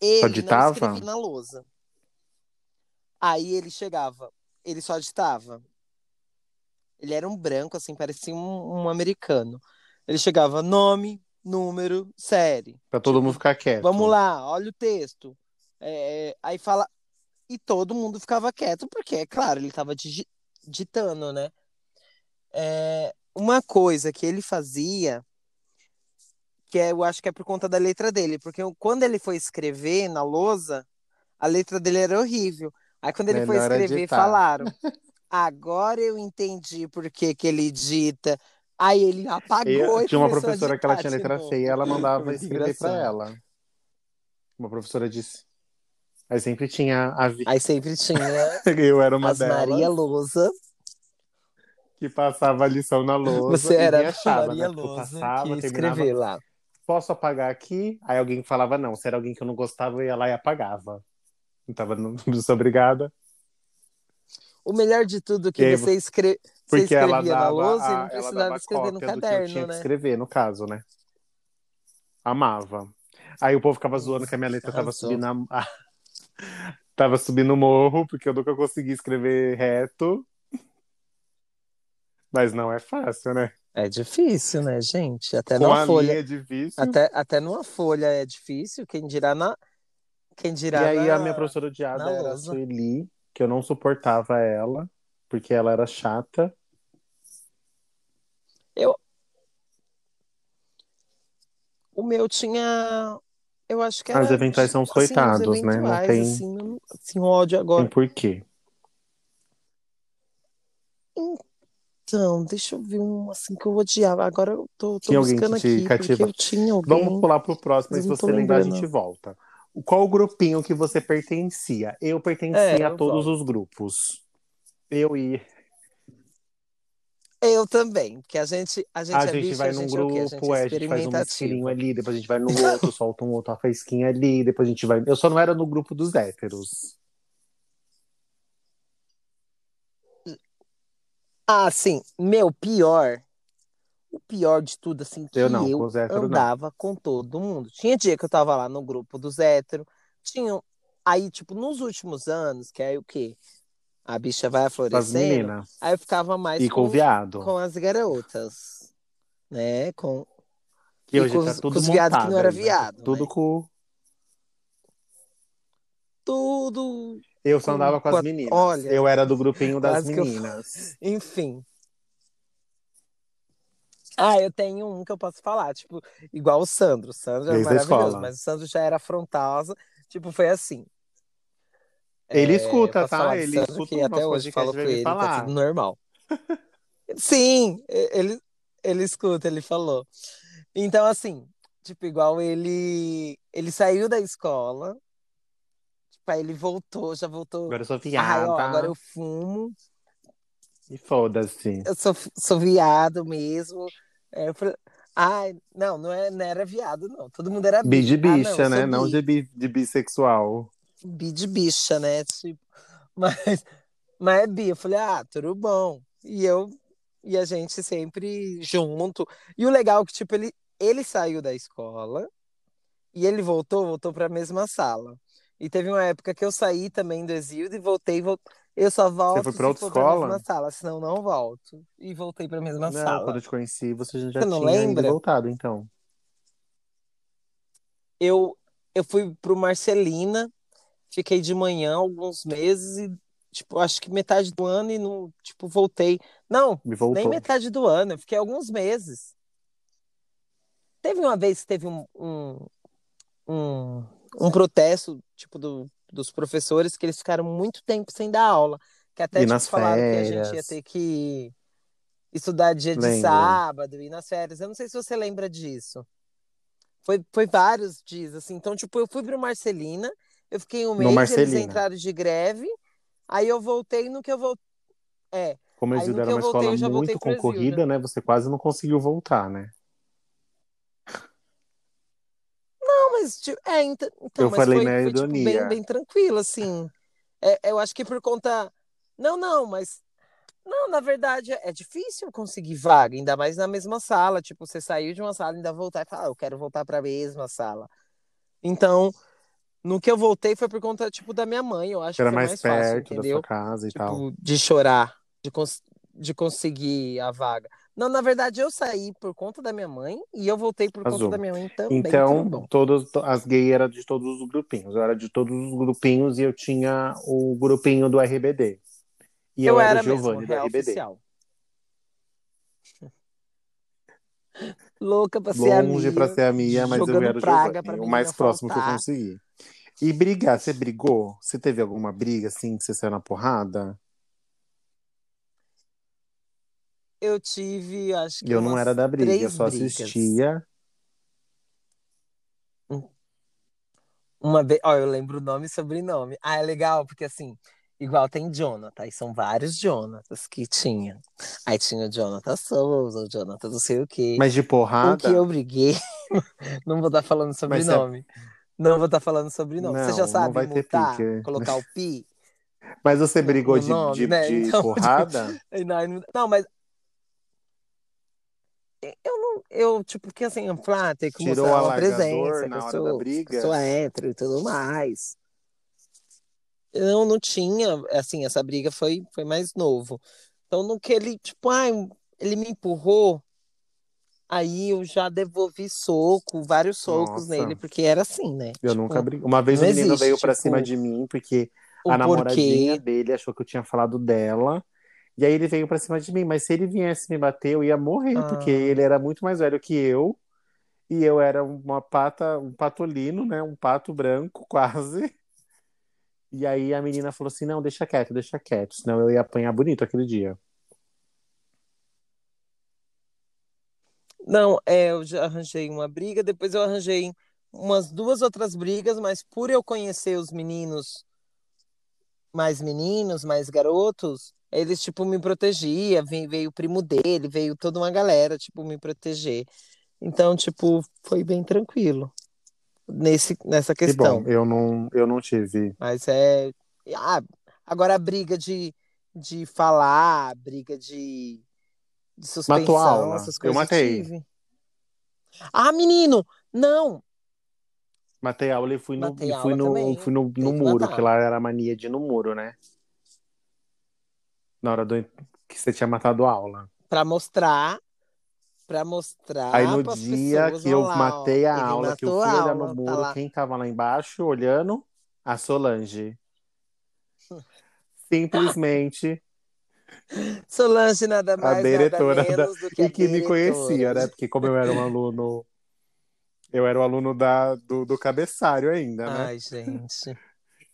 Ele não ditava? escrevia na lousa. Aí ele chegava, ele só ditava. Ele era um branco, assim, parecia um, um americano. Ele chegava, nome, número, série. Pra todo Tipo, mundo ficar quieto. Vamos lá, olha o texto. É, aí fala. E todo mundo ficava quieto, porque, é claro, ele estava ditando, né? É, uma coisa que ele fazia, que é, eu acho que é por conta da letra dele, porque quando ele foi escrever na lousa, a letra dele era horrível. Aí quando ele foi Melhor escrever, editar. falaram. Agora eu entendi por que, que ele dita. Aí ele apagou Eu- e tinha uma professora que ela tinha letra feia, ela mandava escrever pra engraçado. ela. Uma professora disse. Aí sempre tinha a Vi. Aí sempre tinha Eu era uma as delas Maria Lousa. que passava a lição na lousa. Você e era achava, Maria né? Porque eu Lousa passava, que escrever lá. posso apagar aqui? Aí alguém falava não. Se era alguém que eu não gostava, eu ia lá e apagava. Não tava não sou obrigada. O melhor de tudo é que E você, escre... você Porque escrevia ela na lousa e a, não ela precisava escrever no que caderno, tinha que né? escrever, no caso, né? Amava. Aí o povo ficava zoando que a minha letra tava Arrasou. subindo a... tava subindo o morro, porque eu nunca consegui escrever reto. Mas não é fácil, né? É difícil, né, gente? Até Com numa folha. linha é difícil. Até, até numa folha é difícil, quem dirá na. Quem E dirá aí na... a minha professora na era a. Sueli, que eu não suportava ela, porque ela era chata. O meu tinha. Eu acho que As era. eventuais são os assim, os coitados, né? Não tem, assim, não- assim, ódio agora. tem porquê. Então, deixa eu ver um assim que eu odiava. Agora eu tô, tô buscando aqui, porque cativa? eu tinha alguém. Vamos pular pro próximo, e mas se você lembrar, a gente volta. Qual o grupinho que você pertencia? Eu pertencia É, a todos volto. os grupos. Eu ia. Eu também, porque a gente, a gente A é gente bicho, vai a num gente é o quê? A gente grupo, é é, a gente faz um mistério ali, depois a gente vai no outro, solta um outro, uma faísquinha ali, depois a gente vai. Eu só não era no grupo dos héteros. Ah, sim, meu, pior. O pior de tudo, assim, que Eu não, eu os héteros não. andava com todo mundo. Tinha dia que eu tava lá no grupo dos héteros, tinha. Aí, tipo, nos últimos anos, que aí o quê? A bicha vai meninas. aí eu ficava mais E com com, viado. com as garotas, né? Com, Que e hoje com tá os- tudo com os viados que não era né? viado, Tudo né? com. tudo, Eu só andava com com as meninas. olha, eu era do grupinho das que eu- meninas. enfim. Ah, eu tenho um que eu posso falar, tipo, igual o Sandro. O Sandro é maravilhoso, mas o Sandro já era afrontosa, tipo, foi assim. Ele É, escuta, tá? Ele escuta que o até hoje falo com ele, tá falar. tudo normal. Sim, ele, ele escuta, ele falou. Então, assim, tipo, igual ele, ele saiu da escola, tipo, aí ele voltou, já voltou. Agora eu sou Ai, ó, viada. agora eu fumo, E foda-se. eu sou, sou viado mesmo. É, eu falei, ai, não, não, é, não era viado, não. Todo mundo era Bi de bi. Ah, não, bicha, eu né? sou Não bi. de, bi, de bissexual. Bi de bicha, né? Tipo, mas, mas é bi. Eu falei, ah, tudo bom. E eu e a gente sempre junto. E o legal é que, tipo, ele, ele saiu da escola e ele voltou, voltou para a mesma sala. E teve uma época que eu saí também do exílio e voltei, vol- eu só volto foi pra outra for pra escola? mesma sala, senão não volto. E voltei para a mesma Não, sala. quando eu te conheci, você já Você não tinha lembra? voltado, então. eu, eu fui pro Marcelina, fiquei de manhã alguns meses e, tipo, acho que metade do ano e não, tipo, voltei. Não, nem metade do ano, eu fiquei alguns meses. Teve uma vez que teve um, um, um, um protesto, tipo, do, dos professores, que eles ficaram muito tempo sem dar aula. Que até, tipo, falaram que a gente ia férias. ter que estudar dia de Lembro. sábado e nas férias. Eu não sei se você lembra disso. Foi, foi vários dias, assim. Então, tipo, eu fui pro Marcelina, eu fiquei um mês, eles entraram de greve, aí eu voltei no que eu voltei. É, Como era que uma voltei, escola muito concorrida, né? Você quase não conseguiu voltar, né? Não, mas tipo, é, então, Eu mas falei foi, na foi tipo, bem, bem tranquilo, assim. É, eu acho que por conta. Não, não, mas. Não, na verdade, é difícil conseguir vaga, ainda mais na mesma sala. Tipo, você saiu de uma sala e ainda voltar e falar, ah, eu quero voltar para a mesma sala. Então, no que eu voltei foi por conta, tipo, da minha mãe. Eu acho Que era que foi mais mais fácil, perto da entendeu? sua casa e tal. Tipo, de chorar, de, cons de conseguir a vaga. Não, na verdade, eu saí por conta da minha mãe e eu voltei por conta Azul. da minha mãe também. Então, bom. todas as gays eram de todos os grupinhos. Eu era de todos os grupinhos e eu tinha o grupinho do RBD. E eu, Eu era era o Giovanni do RBD. oficial. Louca pra ser a Longe pra ser a minha, mas eu era o Giovanni, o mais próximo que eu consegui. E brigar, você brigou? Você teve alguma briga assim que você saiu na porrada? Eu tive, acho que Eu não era da briga, eu só brigas. assistia. Uma vez, ó, eu lembro o nome e sobrenome. Ah, é legal, porque assim, igual tem Jonathan, e são vários Jonatas que tinha. Aí tinha o Jonathan Souza, o Jonathan não sei o quê. Mas de O que porrada? eu briguei, não vou estar falando Mas você... Não vou estar falando sobrenome. Você já Não, não sabe vai mutar, pique. colocar o pi Mas você brigou de, nome, de, né? de Então, porrada? não, não, mas eu não, eu, tipo, porque assim, tem que Tirou uma presença, na hora da sou, eu briga? sou hétero e tudo mais. Eu não tinha, assim, essa briga foi, foi mais novo. Então, no que ele, tipo, ai, ele me empurrou, aí eu já devolvi soco, vários socos nele, Nossa, porque era assim, né? eu nunca Tipo, briguei. Uma vez o menino existe, veio pra cima tipo, de mim porque a namoradinha porquê. dele achou que eu tinha falado dela. E aí ele veio pra cima de mim. Mas se ele viesse me bater, eu ia morrer, porque ele Ah, era muito mais velho que eu. E eu era uma pata, um patolino, né? Um pato branco, quase. E aí a menina falou assim: não, deixa quieto, deixa quieto, senão eu ia apanhar bonito aquele dia. Não, é, eu já arranjei uma briga, depois eu arranjei umas duas outras brigas, mas por eu conhecer os meninos, mais meninos, mais garotos, eles, tipo, me protegia, veio, veio o primo dele, veio toda uma galera, tipo, me proteger. Então, tipo, foi bem tranquilo nesse, nessa Que bom, questão. eu não, eu não tive. Mas é. Ah, agora a briga de, de falar, briga de, de Matou a suspensão, aula. essas Eu coisas eu matei. tive. Ah, menino! Não! Matei a aula e fui no, e fui no, também. fui no, no que muro, que matar. lá era a mania de ir no muro, né? Na hora do, que você tinha matado a aula. Pra mostrar, pra Aí mostrar no pras dia pessoas, que eu lá, matei a aula, que eu fui olhar no tá muro, lá. quem tava lá embaixo olhando? A Solange. Simplesmente Solange nada a mais, nada diretora da... menos do que a E que me conhecia, diretora. né? Porque como eu era um aluno, eu era o aluno da, do, do cabeçário ainda, né? Ai, gente.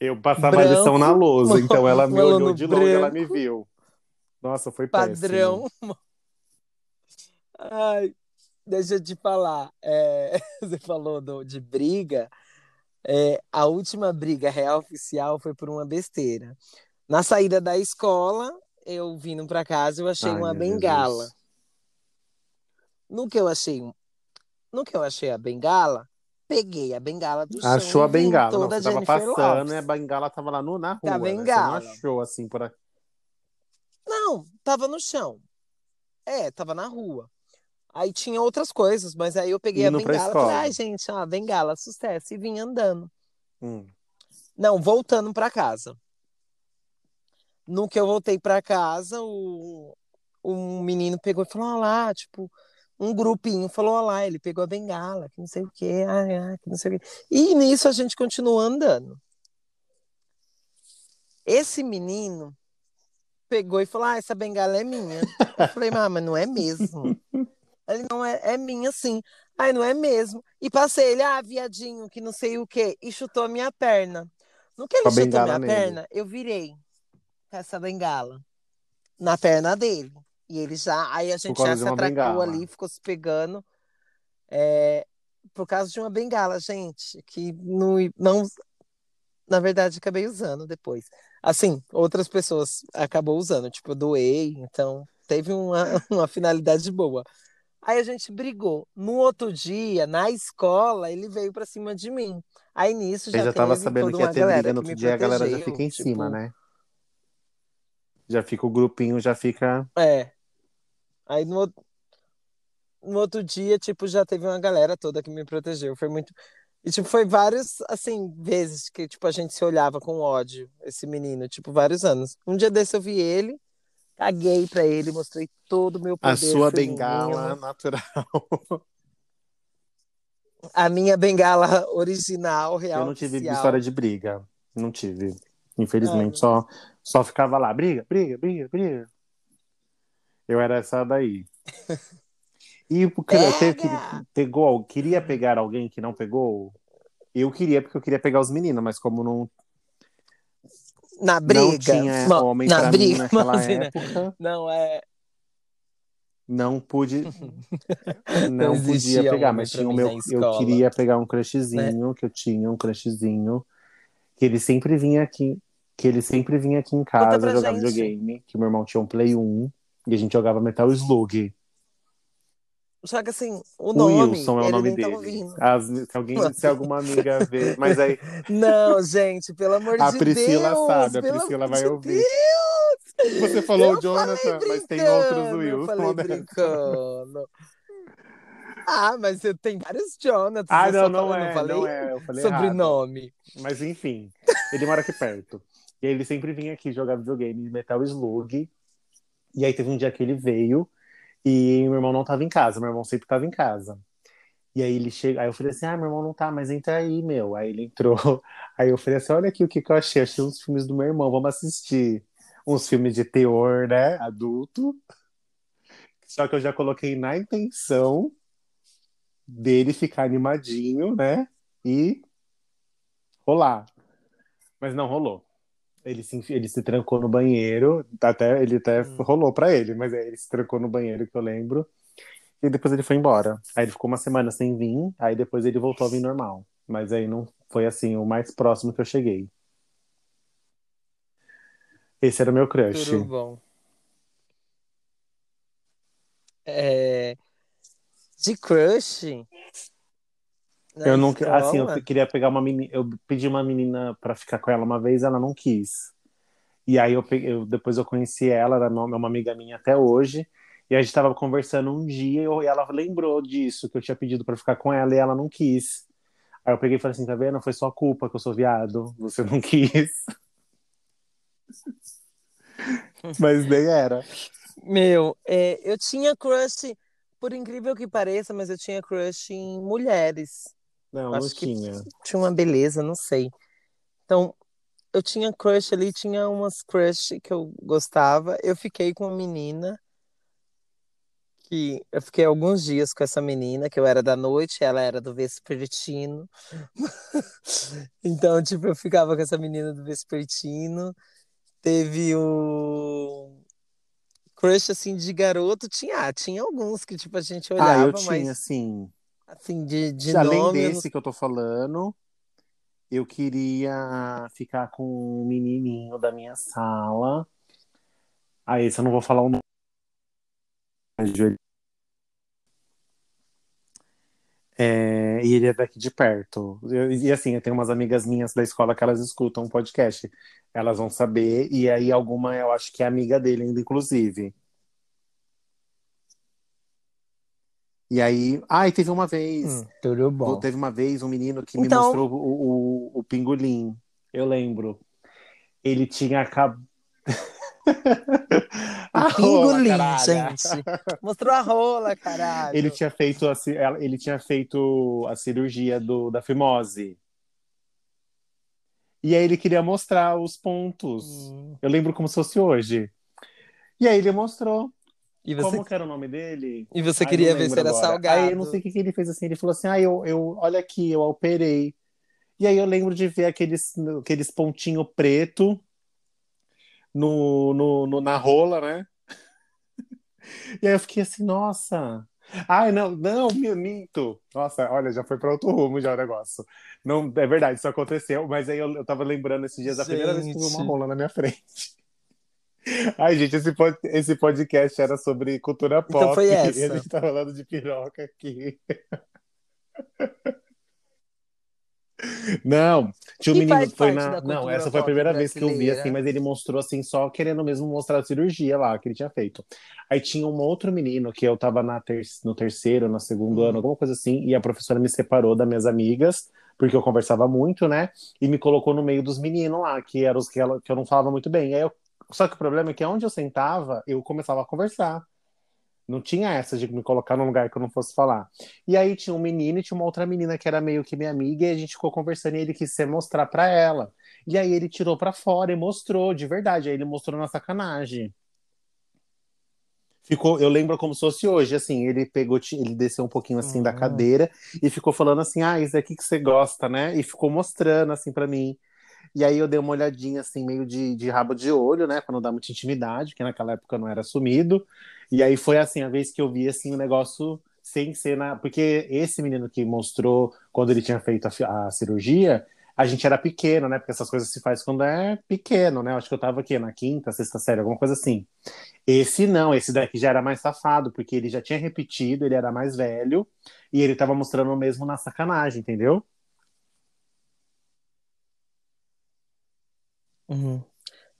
Eu passava a lição na Branco, lousa, então ela um me olhou de longe, ela me branco, viu. Nossa, foi péssimo. padrão. Ai, deixa eu te falar. é, você falou do- de briga. é, a última briga real oficial foi por uma besteira. Na saída da escola, eu vindo para casa, eu achei Ai, uma bengala. Jesus. No que eu achei, no que eu achei a bengala, peguei a bengala do chão Achou a bengala. Não, você tava passando e a Lopes. bengala tava lá no, na a rua, né? Você não bengala. achou assim por aqui. Não, tava no chão. É, tava na rua. Aí tinha outras coisas, mas aí eu peguei a Indo pra bengala e falei, ai, gente, ó, bengala, sucesso. E vim andando. Hum. Não, voltando pra casa. No que eu voltei pra casa, o, um menino pegou e falou, ó lá, tipo, um grupinho falou, ó lá, ele pegou a bengala, que não sei o quê, ai, ai, que não sei o quê. E nisso a gente continuou andando. Esse menino pegou e falou, ah, essa bengala é minha. Eu falei, ah, mas não é mesmo. Ele não é, é minha sim. Ai, não é mesmo. E passei ele, ah, viadinho, que não sei o quê, e chutou a minha perna. No que ele a chutou bengala minha nele. perna, eu virei com essa bengala na perna dele. E ele já, aí a gente já se atracou ali, ficou se pegando. é, por causa de uma bengala, gente, que não, não, na verdade, acabei usando depois. Assim, outras pessoas acabou usando, tipo, eu doei, então teve uma, uma finalidade boa. Aí a gente brigou. No outro dia, na escola, ele veio pra cima de mim. Aí nisso já, Eu já tava sabendo que ia ter briga no outro dia, a galera já fica em tipo, cima, né? Já fica o grupinho, já fica. É. Aí no, outro- no outro dia, tipo, já teve uma galera toda que me protegeu. Foi muito. E, tipo, foi vários, assim, vezes que, tipo, a gente se olhava com ódio, esse menino, tipo, vários anos. Um dia desse eu vi ele, caguei pra ele, mostrei todo o meu A poder sua feminino. bengala natural. A minha bengala original, real, Eu não tive oficial. história de briga. Não tive. Infelizmente, Ah. só, só ficava lá. Briga, briga, briga, briga. Eu era essa daí. E o cara teve pegou, queria pegar alguém que não pegou? Eu queria, porque eu queria pegar os meninos, mas como não, Na não briga. tinha Não, homem na pra mim briga, naquela imagina. época, Não, é. não pude, Não não podia pegar, mas tinha o mim meu, eu queria pegar um crushzinho, que eu tinha um crushzinho, que ele sempre vinha aqui, que ele sempre vinha aqui em casa jogar gente. videogame, que meu irmão tinha um Play 1 e a gente jogava Metal Slug. Só que assim, o O nome, Wilson é o nome tá dele. As- se, alguém, se alguma amiga vê, mas aí Não, gente, pelo amor a de Priscila Deus. sabe, a Priscila vai ouvir. Deus. Você falou Eu o Jonathan, mas tem outros brincando, eu Wilson. falei né? brincando. Ah, mas tenho vários Jonathans. Ah, eu não, não falei- é, não é, eu falei errado. sobrenome. Mas enfim, ele mora aqui perto. E aí ele sempre vinha aqui jogar videogame Metal Slug. E aí teve um dia que ele veio e meu irmão não tava em casa, meu irmão sempre tava em casa. E aí ele chega, aí eu falei assim: "Ah, meu irmão não tá, mas entra aí, meu". Aí ele entrou. Aí eu falei assim: "Olha aqui o que que eu achei, achei uns filmes do meu irmão, vamos assistir". Uns filmes de teor, né, adulto. Só que eu já coloquei na intenção dele ficar animadinho, né? E rolar. Mas não rolou. Ele se, ele se trancou no banheiro, até ele até Hum. rolou pra ele, mas aí ele se trancou no banheiro que eu lembro. E depois ele foi embora. Aí ele ficou uma semana sem vir, aí depois ele voltou a vir normal. Mas aí não foi assim o mais próximo que eu cheguei. Esse era o meu crush. Tudo bom. É... De crush? Na Eu não, assim, eu escola? queria pegar uma menina, eu pedi uma menina pra ficar com ela uma vez, ela não quis. E aí eu, peguei, eu- depois eu conheci ela, era uma uma amiga minha até hoje. E a gente tava conversando um dia e ela lembrou disso, que eu tinha pedido pra ficar com ela e ela não quis. Aí eu peguei e falei assim, tá vendo? Foi sua culpa que eu sou viado, você não quis. Mas nem era. Meu, é, eu tinha crush, por incrível que pareça, mas eu tinha crush em mulheres. Não, não Acho que tinha. tinha uma beleza, não sei. Então, eu tinha crush ali, tinha umas crush que eu gostava. Eu fiquei com uma menina que eu fiquei alguns dias com essa menina, que eu era da noite, ela era do vespertino. Então, tipo, eu ficava com essa menina do vespertino. Teve o crush assim de garoto, tinha, tinha alguns que tipo a gente Ah, eu olhava, tinha, mas assim. Assim de, de Além nome, eu não desse que eu tô falando, eu queria ficar com um menininho da minha sala. Ah, esse eu não vou falar o nome. É, e ele é daqui de perto. Eu- e assim, eu tenho umas amigas minhas da escola que elas escutam o podcast. Elas vão saber, e aí alguma eu acho que é amiga dele ainda, inclusive. E aí. Ah, e teve uma vez. Hum, tudo bom. Teve uma vez um menino que me Então- mostrou o, o, o pingolim. Eu lembro. Ele tinha acabado. O pingolim, gente. Mostrou a rola, caralho. Ele tinha feito a, ele tinha feito a cirurgia do, da fimose. E aí ele queria mostrar os pontos. Hum. Eu lembro como se fosse hoje. E aí ele mostrou. E você, Como que era o nome dele? e você queria ver se era agora. salgado. Aí eu não sei o que, que ele fez assim. Ele falou assim: ah, eu, eu, olha aqui, eu operei. E aí eu lembro de ver aqueles, aqueles pontinhos preto no, no, no- na rola, né? E aí eu fiquei assim, nossa. Ai, não, não, meu minto. Nossa, olha, já foi para outro rumo já o negócio. Não, é verdade, isso aconteceu, mas aí eu, eu tava lembrando esses dias da primeira vez que eu vi uma rola na minha frente. Ai, gente, esse, pod esse podcast era sobre cultura pop. Então foi E a essa. gente tá falando de piroca aqui. Não, tinha um Que menino que foi na. Não, essa foi a primeira vez que eu vi, assim, mas ele mostrou assim, só querendo mesmo mostrar a cirurgia lá que ele tinha feito. Aí tinha um outro menino que eu tava na ter no terceiro, no segundo Hum. ano, alguma coisa assim, e a professora me separou das minhas amigas, porque eu conversava muito, né? E me colocou no meio dos meninos lá, que eram os que, ela, que eu não falava muito bem. Aí eu- Só que o problema é que onde eu sentava, eu começava a conversar. Não tinha essa de me colocar num lugar que eu não fosse falar. E aí tinha um menino e tinha uma outra menina que era meio que minha amiga, e a gente ficou conversando e ele quis se mostrar pra ela. E aí ele tirou pra fora e mostrou, de verdade. Aí ele mostrou na sacanagem. Ficou, eu lembro como se fosse hoje, assim, ele pegou, ele desceu um pouquinho assim da Hum. cadeira e ficou falando assim: "Ah, isso aqui que você gosta, né?" E ficou mostrando assim pra mim. E aí eu dei uma olhadinha assim, meio de, de rabo de olho, né, Pra não dar muita intimidade, que naquela época não era assumido. E aí foi assim a vez que eu vi assim o negócio sem ser na, porque esse menino que mostrou quando ele tinha feito a, a cirurgia, a gente era pequeno, né? Porque essas coisas se faz quando é pequeno, né? Acho que eu tava aqui na quinta, sexta série, alguma coisa assim. Esse não, esse daqui já era mais safado, porque ele já tinha repetido, ele era mais velho, e ele tava mostrando mesmo na sacanagem, entendeu? Uhum.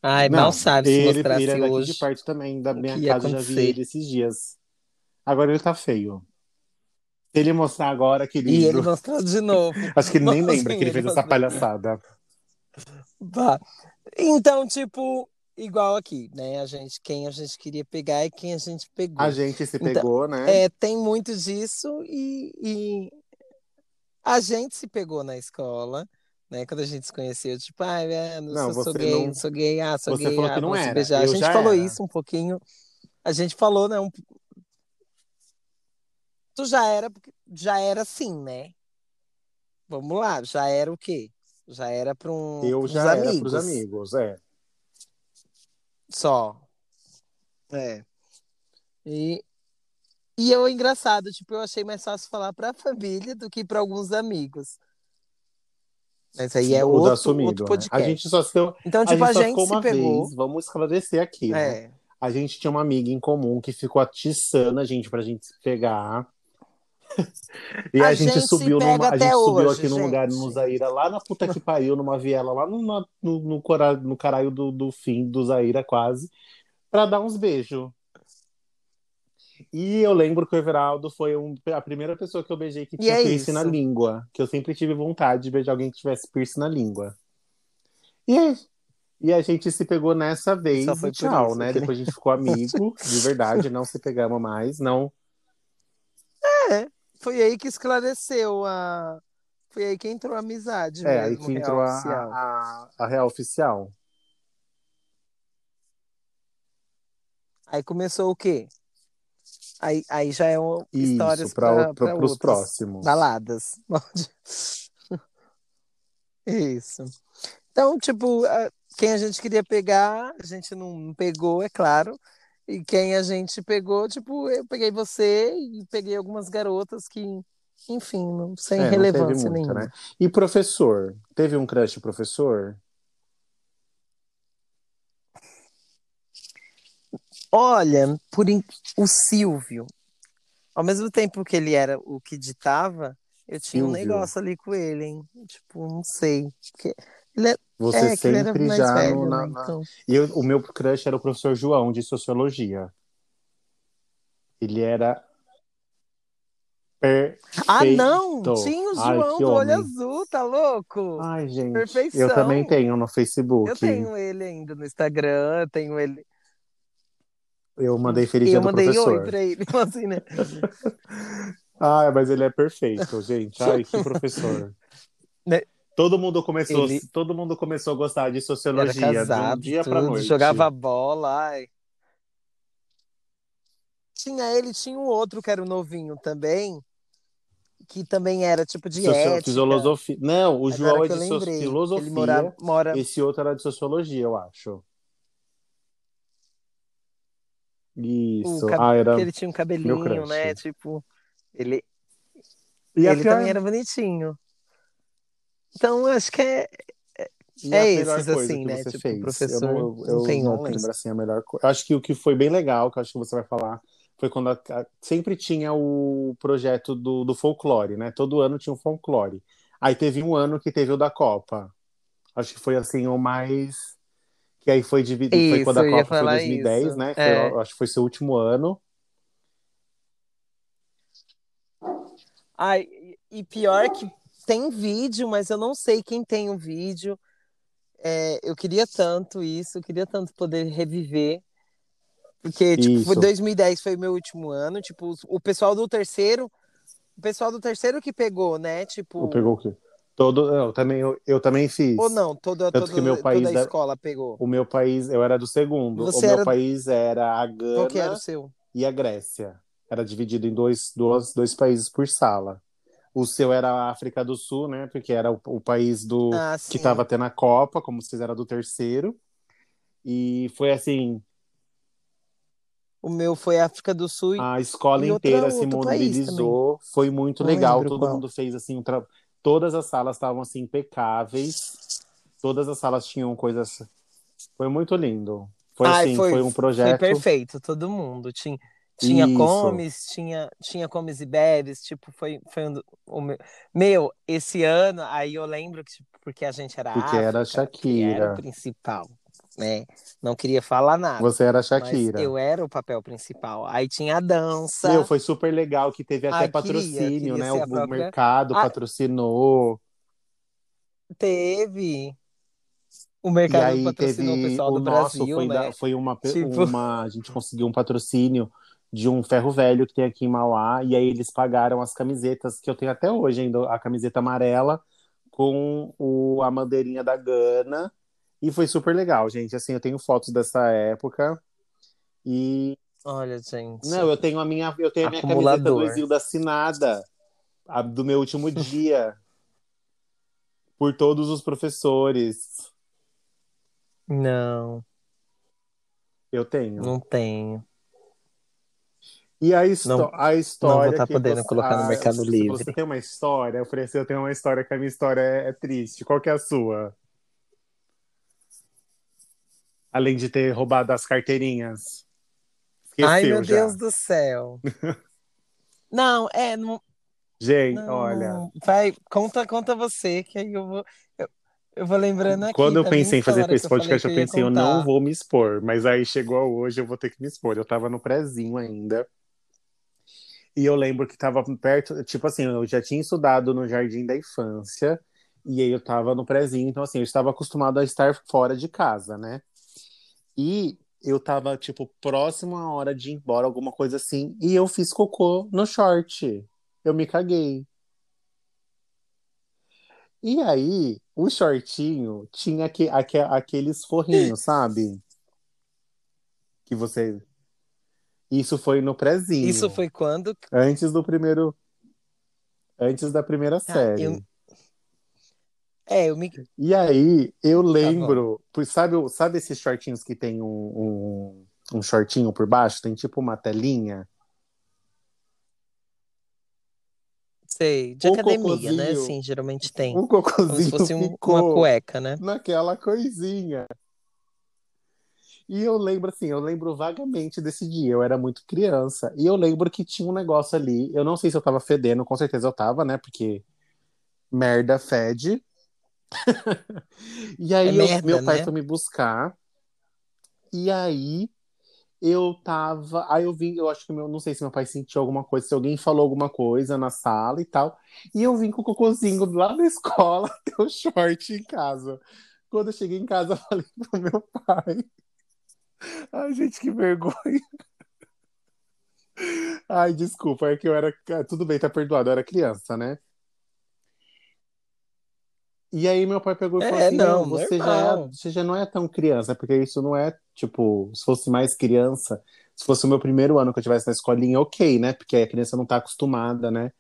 Ai, Não, mal sabe se ele, mostrasse ele é hoje. de perto também, da minha casa, já vi ele esses dias. Agora ele tá feio. Se ele mostrar agora, E ele querido, mostrou de novo. acho que ele nem Nossa, lembra que ele fez essa palhaçada. Vá. Então, tipo, igual aqui, né? A gente, quem a gente queria pegar e quem a gente pegou. A gente se Então, pegou, né? É, tem muito disso e, e a gente se pegou na escola, né? Quando a gente se conheceu, tipo, ah, não Não, sou, sou gay, não- sou gay, ah, sou você gay, falou ah, que não era, beijar. A eu gente já falou era. isso um pouquinho. A gente falou, né? um- Tu já era, já era assim, né? Vamos lá, já era o quê? Já era para um, Eu já era amigos pros amigos, é. só. É. E, e eu, engraçado, tipo, eu achei mais fácil falar pra família do que pra alguns amigos. Mas aí é o outro, assumido, outro né? podcast. A gente só se deu, Então, a tipo, gente a gente ficou se uma pegou. vez, vamos esclarecer aqui, né? É. A gente tinha uma amiga em comum que ficou atiçando a gente pra gente se pegar. E a, A gente, gente subiu numa, a gente subiu hoje, aqui num lugar gente. no Zaira, lá na puta que pariu, numa viela, lá no, no, no, no caralho do, do fim do Zaira, quase, pra dar uns beijos. E eu lembro que o Everaldo foi um- a primeira pessoa que eu beijei que E tinha é piercing na isso. língua. Que eu sempre tive vontade de beijar alguém que tivesse piercing na língua. E, e a gente se pegou nessa vez Só foi e tchau, isso, né? aquele- Depois a gente ficou amigo, de verdade, não se pegamos mais, não. É, foi aí que esclareceu a. Foi aí que entrou a amizade É, aí que entrou a, a, a real oficial. Aí começou o quê? Aí, aí já é um, histórias Isso, para os próximos. Baladas. Isso. Então, tipo, quem a gente queria pegar, a gente não pegou, é claro. E quem a gente pegou, tipo, eu peguei você e peguei algumas garotas que, enfim, não, sem É, não relevância muita, nenhuma. né? E professor? Teve um crush professor? Olha, por in- o Silvio, ao mesmo tempo que ele era o que ditava, eu tinha um Silvio. negócio ali com ele, hein? Tipo, não sei. Porque ele é, Você é sempre mais já velho, no, na, né? Então. E eu- o meu crush era o professor João, de sociologia. Ele era perfeito. Ah, não! Tinha o Ai, João que do olho azul, tá louco? Ai, gente. Perfeição. Eu também tenho no Facebook. Eu tenho ele ainda no Instagram, tenho ele. Eu mandei feliz dia eu do mandei professor. oi pra ele, assim, né? Ai, mas ele é perfeito, gente. Ai, que professor. Né? Todo mundo começou, Ele- todo mundo começou a gostar de Era sociologia de um casado, dia tudo, noite. jogava bola, ai. Tinha ele, tinha um outro que era o novinho também, que também era tipo de Socio- ética. Filosofia. Não, o Agora João é eu de so- lembrei, que filosofia. Ele mora, mora... Esse outro era de sociologia, eu acho. o Isso. cab- Ah, era. ele tinha um cabelinho, né? Tipo, ele, E ele pior- também era bonitinho. Então, acho que é, é- E É melhor esses, assim, né? Tipo, fez? professor, eu não, não eu tem não outros. lembro, assim, a melhor coisa. Eu acho que o que foi bem legal, que eu acho que você vai falar, foi quando a- sempre tinha o projeto do, do folclore, né? Todo ano tinha um folclore. Aí teve um ano que teve o da Copa. Acho que foi, assim, o mais... Que aí foi dividido, foi quando a Copa foi falar 2010, isso. né? Foi, É. eu acho que foi seu último ano. Ai, e pior que tem vídeo, mas eu não sei quem tem o vídeo. É, eu queria tanto isso, eu queria tanto poder reviver. Porque, tipo, foi Isso. 2010 foi meu último ano. Tipo, o pessoal do terceiro. O pessoal do terceiro que pegou, né? Tipo. Ou pegou o quê? Todo, eu também, eu, eu também fiz. Ou não, toda, Tanto toda, que meu país toda a da- escola pegou. O meu país, eu era do segundo. Você o meu era- país era a Qual que era Gana o seu? e a Grécia. Era dividido em dois, dois, dois países por sala. O seu era a África do Sul, né? Porque era o, o país do Ah, que estava tendo a Copa, como vocês eram do terceiro. E foi assim, O meu foi África do Sul. e- a escola inteira se mobilizou. Foi muito legal. Todo qual. mundo fez assim, um tra... todas as salas estavam assim impecáveis. Todas as salas tinham coisas. Foi muito lindo. Foi Ai, assim, foi, um Foi projeto. perfeito, todo mundo. Tinha, tinha Isso. comes, tinha, tinha comes e bebes, tipo, foi, foi um o meu. Meu, esse ano, aí eu lembro que, tipo, porque a gente era Porque era África, era Shakira. o principal, né? Não queria falar nada. Você era a Shakira. eu era o papel principal. Aí tinha a dança. Meu, foi super legal que teve até patrocínio, queria né? O, própria- mercado Ah. patrocinou. Teve. O E mercado aí patrocinou teve o pessoal o do nosso, Brasil, foi, né? da- foi uma, Tipo- uma. A gente conseguiu um patrocínio de um ferro velho que tem aqui em Mauá, e aí eles pagaram as camisetas que eu tenho até hoje ainda, a camiseta amarela com o, a bandeirinha da Gana. E foi super legal, gente. Assim, eu tenho fotos dessa época. E Olha, gente. Não, eu tenho a minha, eu tenho a minha camiseta do Exildo assinada, a do meu último dia, por todos os professores. Não, Eu tenho. não tenho. E a, Não- a história. vou tá que podendo você- colocar no Mercado se Livre. Você tem uma história? Eu falei assim: eu tenho uma história que a minha história é, é triste. Qual que é a sua? Além de ter roubado as carteirinhas. Esqueceu Ai, meu já. Deus do céu. não, é, não, Gente, não, olha. não. Vai, conta, conta você, que aí eu vou, eu, eu vou lembrando aqui. Quando eu pensei em fazer esse eu podcast, eu eu pensei, eu não contar. vou me expor. Mas aí chegou hoje, eu vou ter que me expor. Eu tava no prézinho ainda. E eu lembro que tava perto, tipo assim, eu já tinha estudado no Jardim da Infância. E aí eu tava no prézinho, então assim, eu estava acostumado a estar fora de casa, né? E eu tava, tipo, próximo à hora de ir embora, alguma coisa assim. E eu fiz cocô no short. Eu me caguei. E aí, o shortinho tinha aque, aqueles forrinhos, sabe? Que você. Isso foi no prézinho. Isso foi quando? Antes do primeiro. Antes da primeira série. eu- É, eu me. E aí, eu Tá lembro. pois sabe, sabe esses shortinhos que tem um, um, um shortinho por baixo? Tem tipo uma telinha? Sei, de O academia, né? Sim, geralmente tem. Como cocôzinho se fosse um- uma cueca, né? naquela coisinha. E eu lembro assim, eu lembro vagamente desse dia, eu era muito criança. E eu lembro que tinha um negócio ali, eu não sei se eu tava fedendo, com certeza eu tava, né? Porque merda fede. e aí É eu- merda, meu pai né? foi me buscar. E aí eu tava, aí eu vim, eu acho que meu, não sei se meu pai sentiu alguma coisa, se alguém falou alguma coisa na sala e tal. E eu vim com o cocôzinho lá da escola, até o short em casa. Quando eu cheguei em casa, eu falei pro meu pai. Ai, gente, que vergonha. Ai, desculpa, é que eu era. Tudo bem, tá perdoado, eu era criança, né? E aí meu pai pegou e falou É, assim: não, "Meu, você já, é, você já não é tão criança, porque isso não é, tipo, se fosse mais criança, se fosse o meu primeiro ano que eu tivesse na escolinha, ok, né? Porque a criança não tá acostumada, né?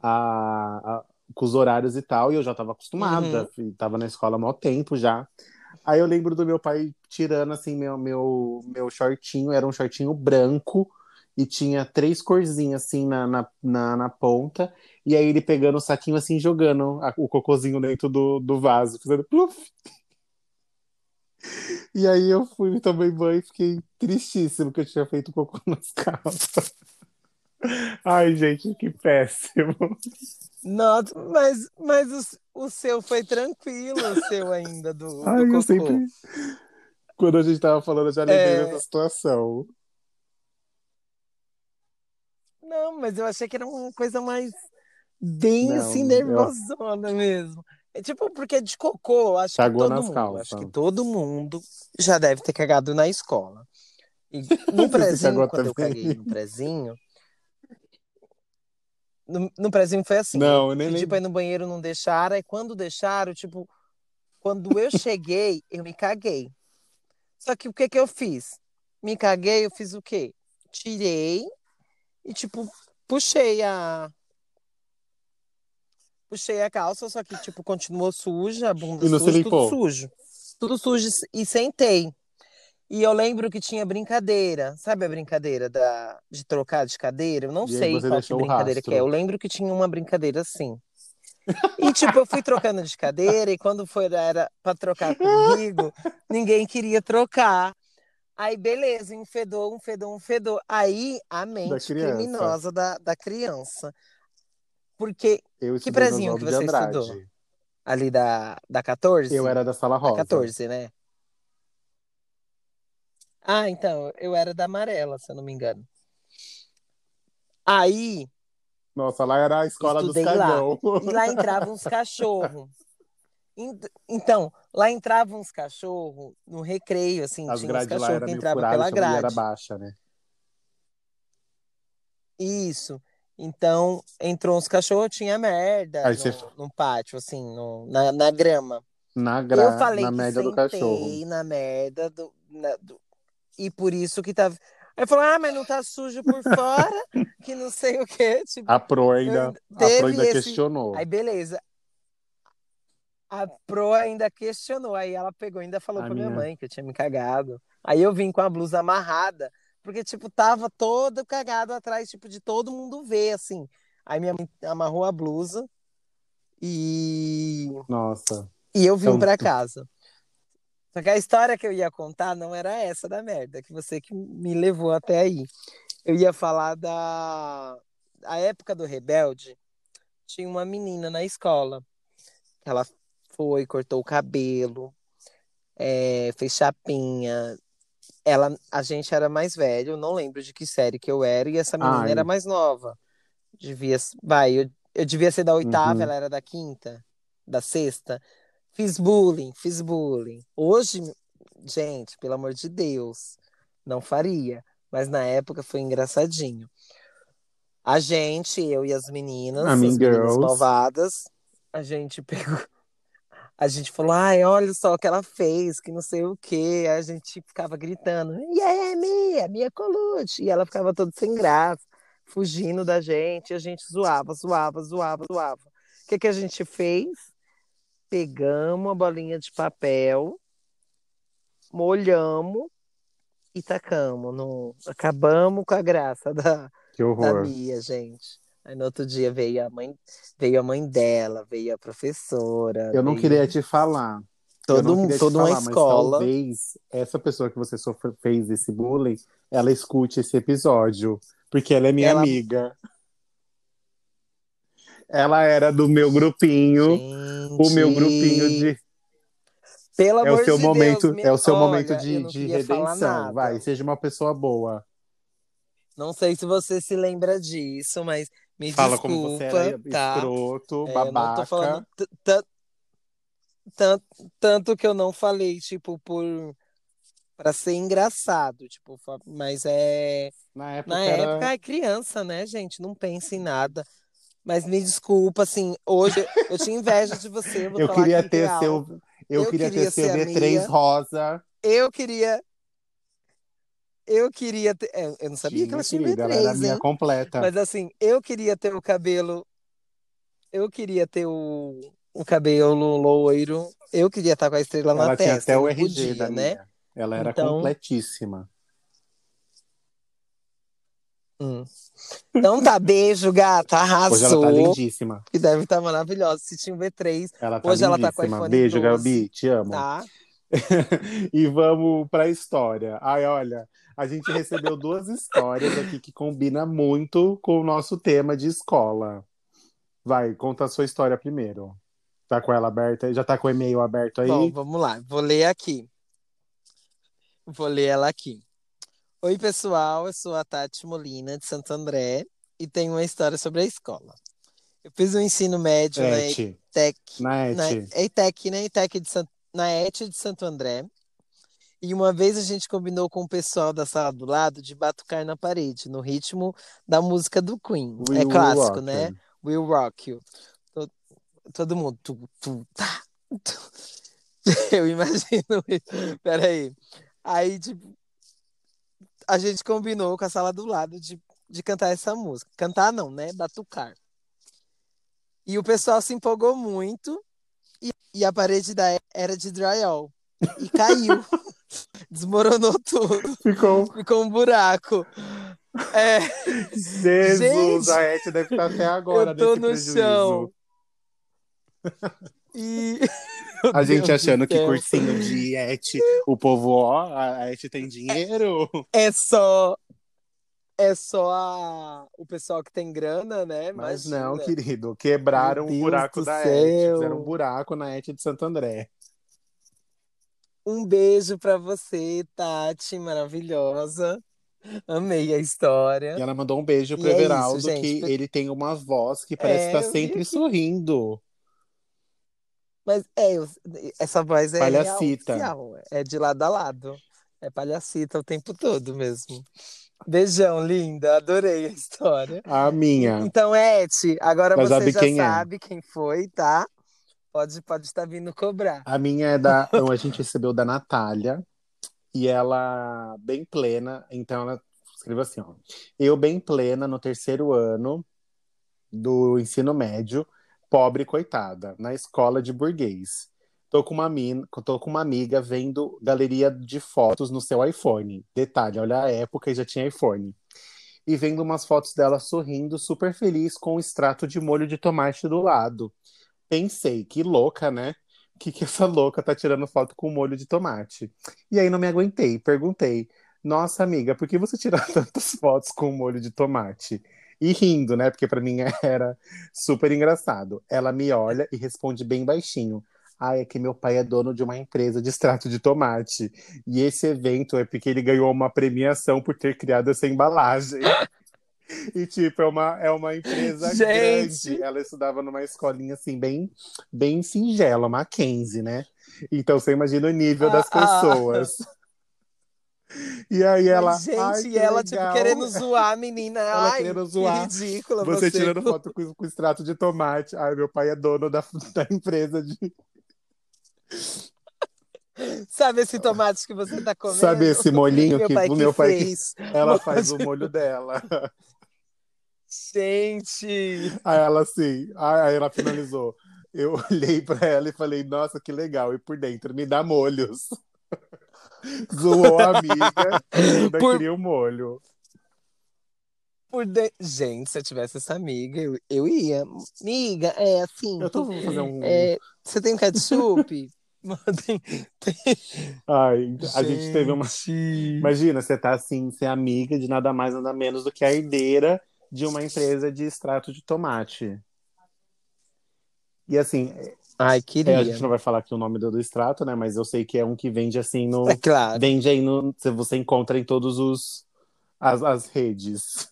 A, a- com os horários e tal, e eu já tava acostumada, e tava na escola há maior tempo já. Aí eu lembro do meu pai tirando assim meu, meu, meu shortinho, era um shortinho branco e tinha três corzinhas assim na, na, na, na ponta, e aí ele pegando o saquinho assim, jogando a- o cocôzinho dentro do, do vaso, fazendo pluf. E aí eu fui, tomei banho e fiquei tristíssimo que eu tinha feito cocô nas calças. Ai, gente, que péssimo. Nossa, mas, mas o, o seu foi tranquilo, o seu ainda, do, Ai, do eu cocô. sempre. Quando a gente tava falando, eu já lembrei É. dessa situação. Não, mas eu achei que era uma coisa mais bem Não, assim, eu- nervosona mesmo. É tipo, porque de cocô, eu acho que Cagou todo nas mundo, calças. acho que todo mundo já deve ter cagado na escola. E no prezinho, quando eu também? caguei no prezinho, no, no prezinho foi assim, Não, eu nem pedi pra ir no banheiro, não deixaram, aí quando deixaram, tipo, quando eu cheguei, eu me caguei. Só que o que que eu fiz? Me caguei, eu fiz o quê? Tirei e, tipo, puxei a. Puxei a calça, só que, tipo, continuou suja, a bunda E suja, tudo sujo. Tudo sujo e sentei. E eu lembro que tinha brincadeira. Sabe a brincadeira da... de trocar de cadeira? Eu não E sei qual que brincadeira que é. Eu lembro que tinha uma brincadeira assim. E, tipo, eu fui trocando de cadeira e quando foi, era pra trocar comigo, ninguém queria trocar. Aí, beleza, um fedor, um fedor, um fedor. Aí, a mente criança. criminosa da, da criança. Porque Eu Que prezinho que você estudou? ali da, da 14? Eu era da sala Da rosa. 14, né? Ah, então, eu era da amarela, se eu não me engano. Aí, Nossa, lá era a escola dos Estudei lá. cagão. e lá entravam uns cachorros. Ent- Então, lá entravam uns cachorros no recreio, assim, As tinha uns cachorros que entravam pela chama- e era grade. baixa, né? Isso. Então, entrou uns cachorros, tinha merda Aí no, você- no pátio, assim, no- na, na grama. Na, gra... Eu falei na que média do cachorro. na merda do, na- do- E por isso que tava. Aí falou, ah, mas não tá sujo por fora, que não sei o quê. Tipo, A Pro ainda, a Pro ainda esse- questionou. aí beleza. A Pro ainda questionou, aí ela pegou e ainda falou A pra minha minha- mãe que eu tinha me cagado. Aí eu vim com a blusa amarrada, porque, tipo, tava todo cagado atrás, tipo, de todo mundo ver, assim. Aí minha mãe amarrou a blusa e Nossa. e eu vim Então, pra casa. Só que a história que eu ia contar não era essa da merda, que você que me levou até aí. Eu ia falar da a época do Rebelde. Tinha uma menina na escola. Ela foi, cortou o cabelo, é, fez chapinha. Ela, a gente era mais velho, não lembro de que série que eu era, e essa menina Ai. era mais nova. Devia, vai, eu, eu devia ser da oitava, Uhum. ela era da quinta, da sexta. Fiz bullying, fiz bullying. Hoje, gente, pelo amor de Deus, não faria. Mas na época foi engraçadinho. A gente, eu e as meninas, as Mean meninas Girls. malvadas, a gente pegou. A gente falou, ai, olha só o que ela fez, que não sei o quê. Aí a gente ficava gritando, e aí, Mia, Mia Colucci. E ela ficava toda sem graça, fugindo da gente. E a gente zoava, zoava, zoava, zoava. O que, que a gente fez? Pegamos a bolinha de papel, molhamos e tacamos. No... Acabamos com a graça da, Que da. Mia, gente. Aí no outro dia veio a mãe, veio a mãe dela, veio a professora. Eu não veio queria te falar. todo, não toda uma falar, mas escola. talvez essa pessoa que você sofre, fez esse bullying, ela escute esse episódio. Porque ela é minha Ela- amiga. Ela era do meu grupinho. O meu Gente, grupinho de. Pelo É amor o seu de momento, Deus, é o seu olha, momento de, não de redenção. Vai, seja uma pessoa boa. Não sei se você se lembra disso, mas me Fala desculpa, como você era tá? escroto, É, eu não tô babaca. falando tanto que eu não falei, tipo, por para ser engraçado, tipo, mas é Na época, na era... época é criança, né, gente? Não pensa em nada. Mas me desculpa, assim, hoje eu tinha inveja de você, eu vou eu queria ter real. seu, eu, Eu queria, queria ter seu ser a V3 Mia. rosa. Eu queria. Eu queria ter. é, Eu não sabia que ela tinha querida, V3, ela era minha hein? completa. Mas assim, eu queria ter o cabelo. Eu queria ter o, o cabelo loiro. Eu queria estar com a estrela na ela tinha testa. até o RG podia, da né? minha. Ela era Então- completíssima. Hum. Então tá, beijo, gata. Hoje ela tá Arrasou. lindíssima. que deve estar maravilhosa. Se tinha um V3, Ela tá Hoje ela tá com lindíssima. iPhone Beijo, 12. Gabi. Te amo. tá? e vamos para a história. Ai, olha, a gente recebeu duas histórias aqui que combinam muito com o nosso tema de escola. Vai, conta a sua história primeiro. Tá com ela aberta? Já tá com o e-mail aberto aí? Bom, vamos lá. Vou ler aqui. Vou ler ela aqui. Oi, pessoal. Eu sou a Tati Molina, de Santo André, e tenho uma história sobre a escola. Eu fiz o um ensino médio na ETEC. Na ET. Na ETEC, né? ETEC de San... na ET de Santo André. E uma vez a gente combinou com o pessoal da sala do lado de batucar na parede, no ritmo da música do Queen. É clássico, né? Will Rock You. Todo, todo mundo. Tu, tu, tá, tu. Eu imagino isso. Peraí. Aí, tipo, a gente combinou com a sala do lado de, de cantar essa música. Cantar não, né? Batucar. E o pessoal se empolgou muito e, e a parede da era de drywall. E caiu. Desmoronou tudo. Ficou. Ficou um buraco. É. Jesus, gente, a Eti deve estar até agora eu tô no prejuízo. chão. E. A gente achando que cursinho de Et, o povo, ó, a Et tem dinheiro. É só. É só a... o pessoal que tem grana, né? Mas Imagina. não, querido. Quebraram Meu um buraco Deus da céu. Et. Fizeram um buraco na Et de Santo André. Um beijo pra você, Tati, maravilhosa. Amei a história. E ela mandou um beijo pro E é isso, Everaldo, gente. que ele tem uma voz que parece É, estar vi sempre sorrindo. Mas é, eu- essa voz é Palhacita. real, é de lado a lado. É palhacita o tempo todo mesmo. Beijão, linda. Adorei a história. A minha. Então, Eti, agora Já você sabe já quem é. sabe quem foi, tá? Pode, pode estar vindo cobrar. A minha é da. A gente recebeu da Natália. E ela, bem plena, então ela escreveu assim: ó. Eu, bem plena, no terceiro ano do ensino médio, pobre coitada, na escola de burguês. Tô com uma, min... Tô com uma amiga vendo galeria de fotos no seu iPhone. Detalhe, olha a época e já tinha iPhone. E vendo umas fotos dela sorrindo, super feliz, com um extrato de molho de tomate do lado. Pensei, que louca, né? Que que essa louca tá tirando foto com molho de tomate? E aí não me aguentei, perguntei: Nossa, amiga, por que você tira tantas fotos com molho de tomate? E rindo, né? Porque pra mim era super engraçado. Ela me olha e responde bem baixinho: Ai, é que meu pai é dono de uma empresa de extrato de tomate. E esse evento é porque ele ganhou uma premiação por ter criado essa embalagem. E, tipo, é uma, é uma empresa Gente! grande. Ela estudava numa escolinha, assim, bem, bem singela, Mackenzie, né? Então, você imagina o nível das Ah, ah. pessoas. E aí ela. Gente, ai, e que ela, tipo, legal. querendo zoar a menina. Ela Ai, querendo que zoar. ridícula Você você. tirando foto com, com extrato de tomate. Ai, meu pai é dono da, da empresa de. Sabe esse tomate que você tá comendo? Sabe esse molhinho meu que o que meu pai que fez. ela faz o molho dela. Gente, Aí ela assim, aí ela finalizou. Eu olhei pra ela e falei, nossa, que legal. E por dentro, me dá molhos. Zoou a amiga e ainda Por- queria o molho. por de... gente, se eu tivesse essa amiga, eu, eu ia. Amiga, é assim. Eu tô vou fazer um. é, você tem ketchup? tem, tem... Ai, a gente teve uma. Gente. Imagina, você tá assim, ser amiga de nada mais, nada menos do que a herdeira de uma empresa de extrato de tomate. E assim, Ai, é, a queria. gente não vai falar aqui o nome do, do extrato, né? Mas eu sei que é um que vende assim no. É claro. Vende aí no. Você encontra em todos os. As, as redes.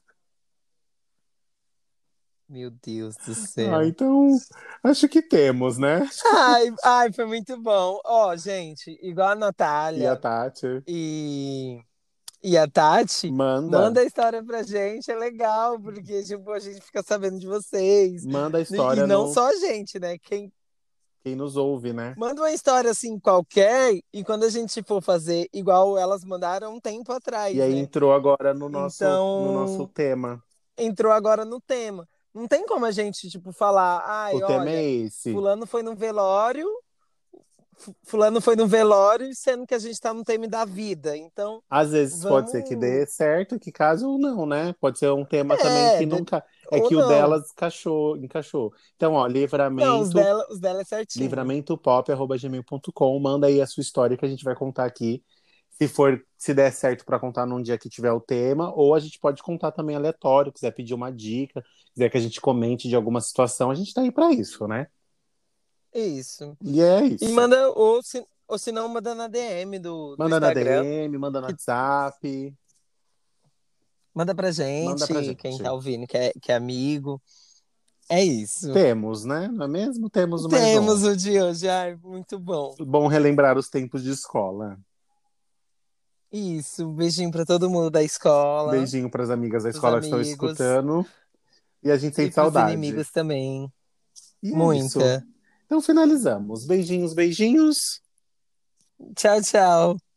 Meu Deus do céu. Ah, então, acho que temos, né? Ai, ai, foi muito bom. Ó, gente, igual a E a Natália Tati e, e a Tati, manda, manda a história pra gente, é legal, porque tipo, a gente fica sabendo de vocês. manda a história e não no- só a gente, né? Quem quem nos ouve, né? manda uma história assim qualquer, e quando a gente for fazer igual elas mandaram um tempo atrás, E aí né? entrou agora no nosso, Então- no nosso tema. Entrou agora no tema. Não tem como a gente, tipo, falar, ai, o tema olha, é esse. fulano foi no velório, fulano foi no velório, sendo que a gente tá no tema da vida. Então, Às vezes Vamos- pode ser que dê certo, que caso não, né? Pode ser um tema É, também que de- nunca. É que o não. delas encaixou, encaixou. Então, ó, não, os livramento, dela, os dela é certinho. livramentopop.gmail.com, manda aí a sua história que a gente vai contar aqui. Se for, se der certo para contar num dia que tiver o tema, ou a gente pode contar também aleatório, quiser pedir uma dica, quiser que a gente comente de alguma situação, a gente tá aí para isso, né? Isso. E é isso. E manda, ou se, ou se não, manda na DM do, do Manda na Instagram. DM, manda no WhatsApp. Manda pra gente, Manda pra gente. quem tá ouvindo, que é, que é amigo. É isso. Temos, né? Não é mesmo? Temos mais Temos um. o de hoje. Ai, muito bom. Bom relembrar os tempos de escola. Isso. Um beijinho pra todo mundo da escola. Beijinho para as amigas da escola que estão amigos. escutando. E a gente E sente pros saudade. inimigos também. E é. Muita. Então finalizamos. Beijinhos, beijinhos. Tchau, tchau.